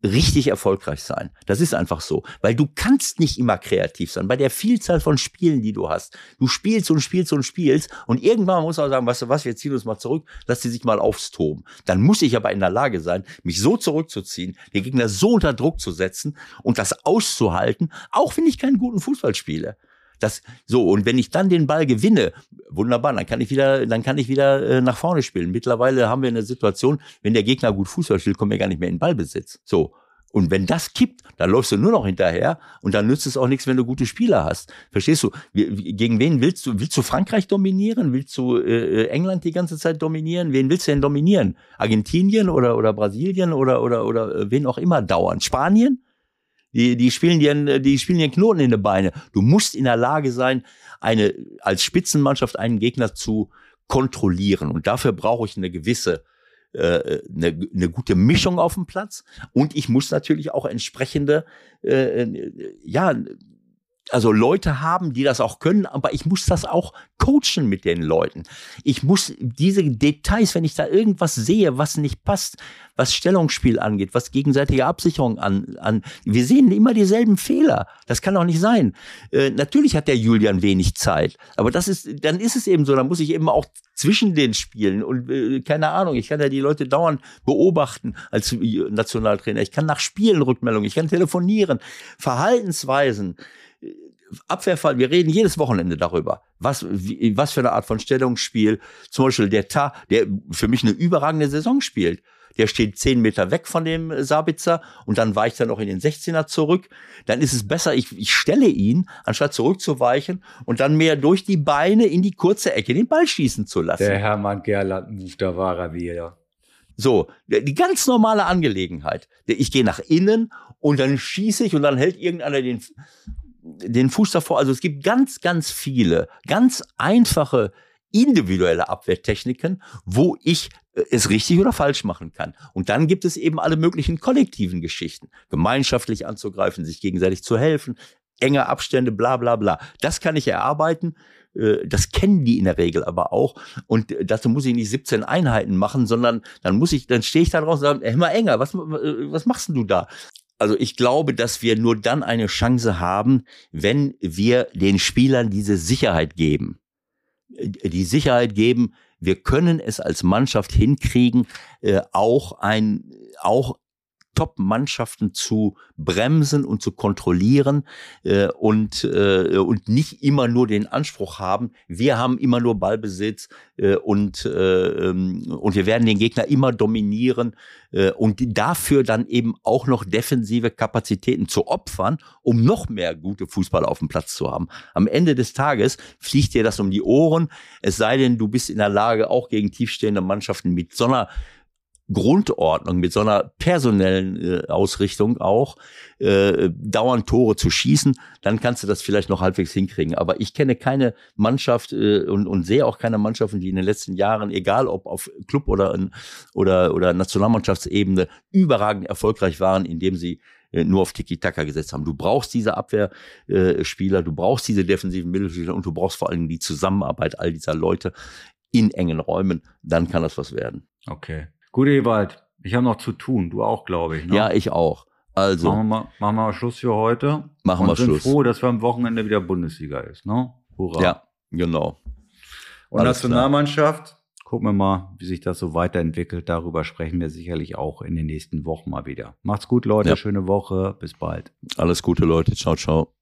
C: richtig erfolgreich sein. Das ist einfach so, weil du kannst nicht immer kreativ sein. Bei der Vielzahl von Spielen, die du hast, du spielst und spielst und spielst und irgendwann muss man sagen, weißt du was, wir ziehen uns mal zurück, lass sie sich mal aufstoben. Dann muss ich aber in der Lage sein, mich so zurückzuziehen, den Gegner so unter Druck zu setzen und das auszuhalten, auch wenn ich keinen guten Fußball spiele. Das, so, und wenn ich dann den Ball gewinne, wunderbar, dann kann ich wieder, dann kann ich wieder äh, nach vorne spielen. Mittlerweile haben wir eine Situation, wenn der Gegner gut Fußball spielt, kommen wir gar nicht mehr in Ballbesitz. So. Und wenn das kippt, dann läufst du nur noch hinterher und dann nützt es auch nichts, wenn du gute Spieler hast. Verstehst du? Gegen wen willst du? Willst du Frankreich dominieren? Willst du äh, England die ganze Zeit dominieren? Wen willst du denn dominieren? Argentinien oder oder Brasilien oder oder oder äh, wen auch immer dauern? Spanien? Die, die spielen dir, die spielen dir Knoten in die Beine. Du musst in der Lage sein, eine, als Spitzenmannschaft einen Gegner zu kontrollieren. Und dafür brauche ich eine gewisse, äh, eine, eine gute Mischung auf dem Platz. Und ich muss natürlich auch entsprechende, äh, ja, also Leute haben, die das auch können, aber ich muss das auch coachen mit den Leuten. Ich muss diese Details, wenn ich da irgendwas sehe, was nicht passt, was Stellungsspiel angeht, was gegenseitige Absicherung an, an wir sehen immer dieselben Fehler. Das kann doch nicht sein. Äh, natürlich hat der Julian wenig Zeit, aber das ist, dann ist es eben so, dann muss ich eben auch zwischen den Spielen und äh, keine Ahnung, ich kann ja die Leute dauernd beobachten als Nationaltrainer. Ich kann nach Spielen Rückmeldungen, ich kann telefonieren, Verhaltensweisen, Abwehrfall, wir reden jedes Wochenende darüber, was, wie, was für eine Art von Stellungsspiel, zum Beispiel der Ta, der für mich eine überragende Saison spielt. Der steht zehn Meter weg von dem Sabitzer und dann weicht er noch in den 16er zurück. Dann ist es besser, ich, ich stelle ihn, anstatt zurückzuweichen und dann mehr durch die Beine in die kurze Ecke den Ball schießen zu lassen.
B: Der Hermann Gerland, da war er wieder.
C: So, die ganz normale Angelegenheit. Ich gehe nach innen und dann schieße ich und dann hält irgendeiner den den Fuß davor. Also es gibt ganz, ganz viele, ganz einfache individuelle Abwehrtechniken, wo ich äh, es richtig oder falsch machen kann. Und dann gibt es eben alle möglichen kollektiven Geschichten. Gemeinschaftlich anzugreifen, sich gegenseitig zu helfen, enge Abstände, bla bla bla. Das kann ich erarbeiten. Äh, das kennen die in der Regel aber auch. Und äh, dazu muss ich nicht 17 Einheiten machen, sondern dann muss ich, dann stehe ich da draußen und sage, immer enger, was, was machst denn du da? Also ich glaube, dass wir nur dann eine Chance haben, wenn wir den Spielern diese Sicherheit geben. Die Sicherheit geben, wir können es als Mannschaft hinkriegen, äh, auch ein, auch Top-Mannschaften zu bremsen und zu kontrollieren äh, und, äh, und nicht immer nur den Anspruch haben, wir haben immer nur Ballbesitz äh, und, äh, ähm, und wir werden den Gegner immer dominieren äh, und dafür dann eben auch noch defensive Kapazitäten zu opfern, um noch mehr gute Fußballer auf dem Platz zu haben. Am Ende des Tages fliegt dir das um die Ohren, es sei denn, du bist in der Lage, auch gegen tiefstehende Mannschaften mit so einer Grundordnung, mit so einer personellen äh, Ausrichtung auch, äh, dauernd Tore zu schießen, dann kannst du das vielleicht noch halbwegs hinkriegen. Aber ich kenne keine Mannschaft äh, und, und sehe auch keine Mannschaften, die in den letzten Jahren, egal ob auf Club oder, in, oder, oder Nationalmannschaftsebene, überragend erfolgreich waren, indem sie äh, nur auf Tiki-Taka gesetzt haben. Du brauchst diese Abwehrspieler, äh, du brauchst diese defensiven Mittelspieler und du brauchst vor allem die Zusammenarbeit all dieser Leute in engen Räumen. Dann kann das was werden.
B: Okay. Gut, Ewald, ich habe noch zu tun. Du auch, glaube ich. Ne?
C: Ja, ich auch. Also.
B: Machen wir, mal, machen wir mal Schluss für heute.
C: Machen wir Schluss.
B: Ich bin froh, dass wir am Wochenende wieder Bundesliga ist. Ne?
C: Hurra. Ja, genau.
B: Und Alles Nationalmannschaft, klar. gucken wir mal, wie sich das so weiterentwickelt. Darüber sprechen wir sicherlich auch in den nächsten Wochen mal wieder. Macht's gut, Leute. Ja. Schöne Woche. Bis bald.
C: Alles Gute, Leute. Ciao, ciao.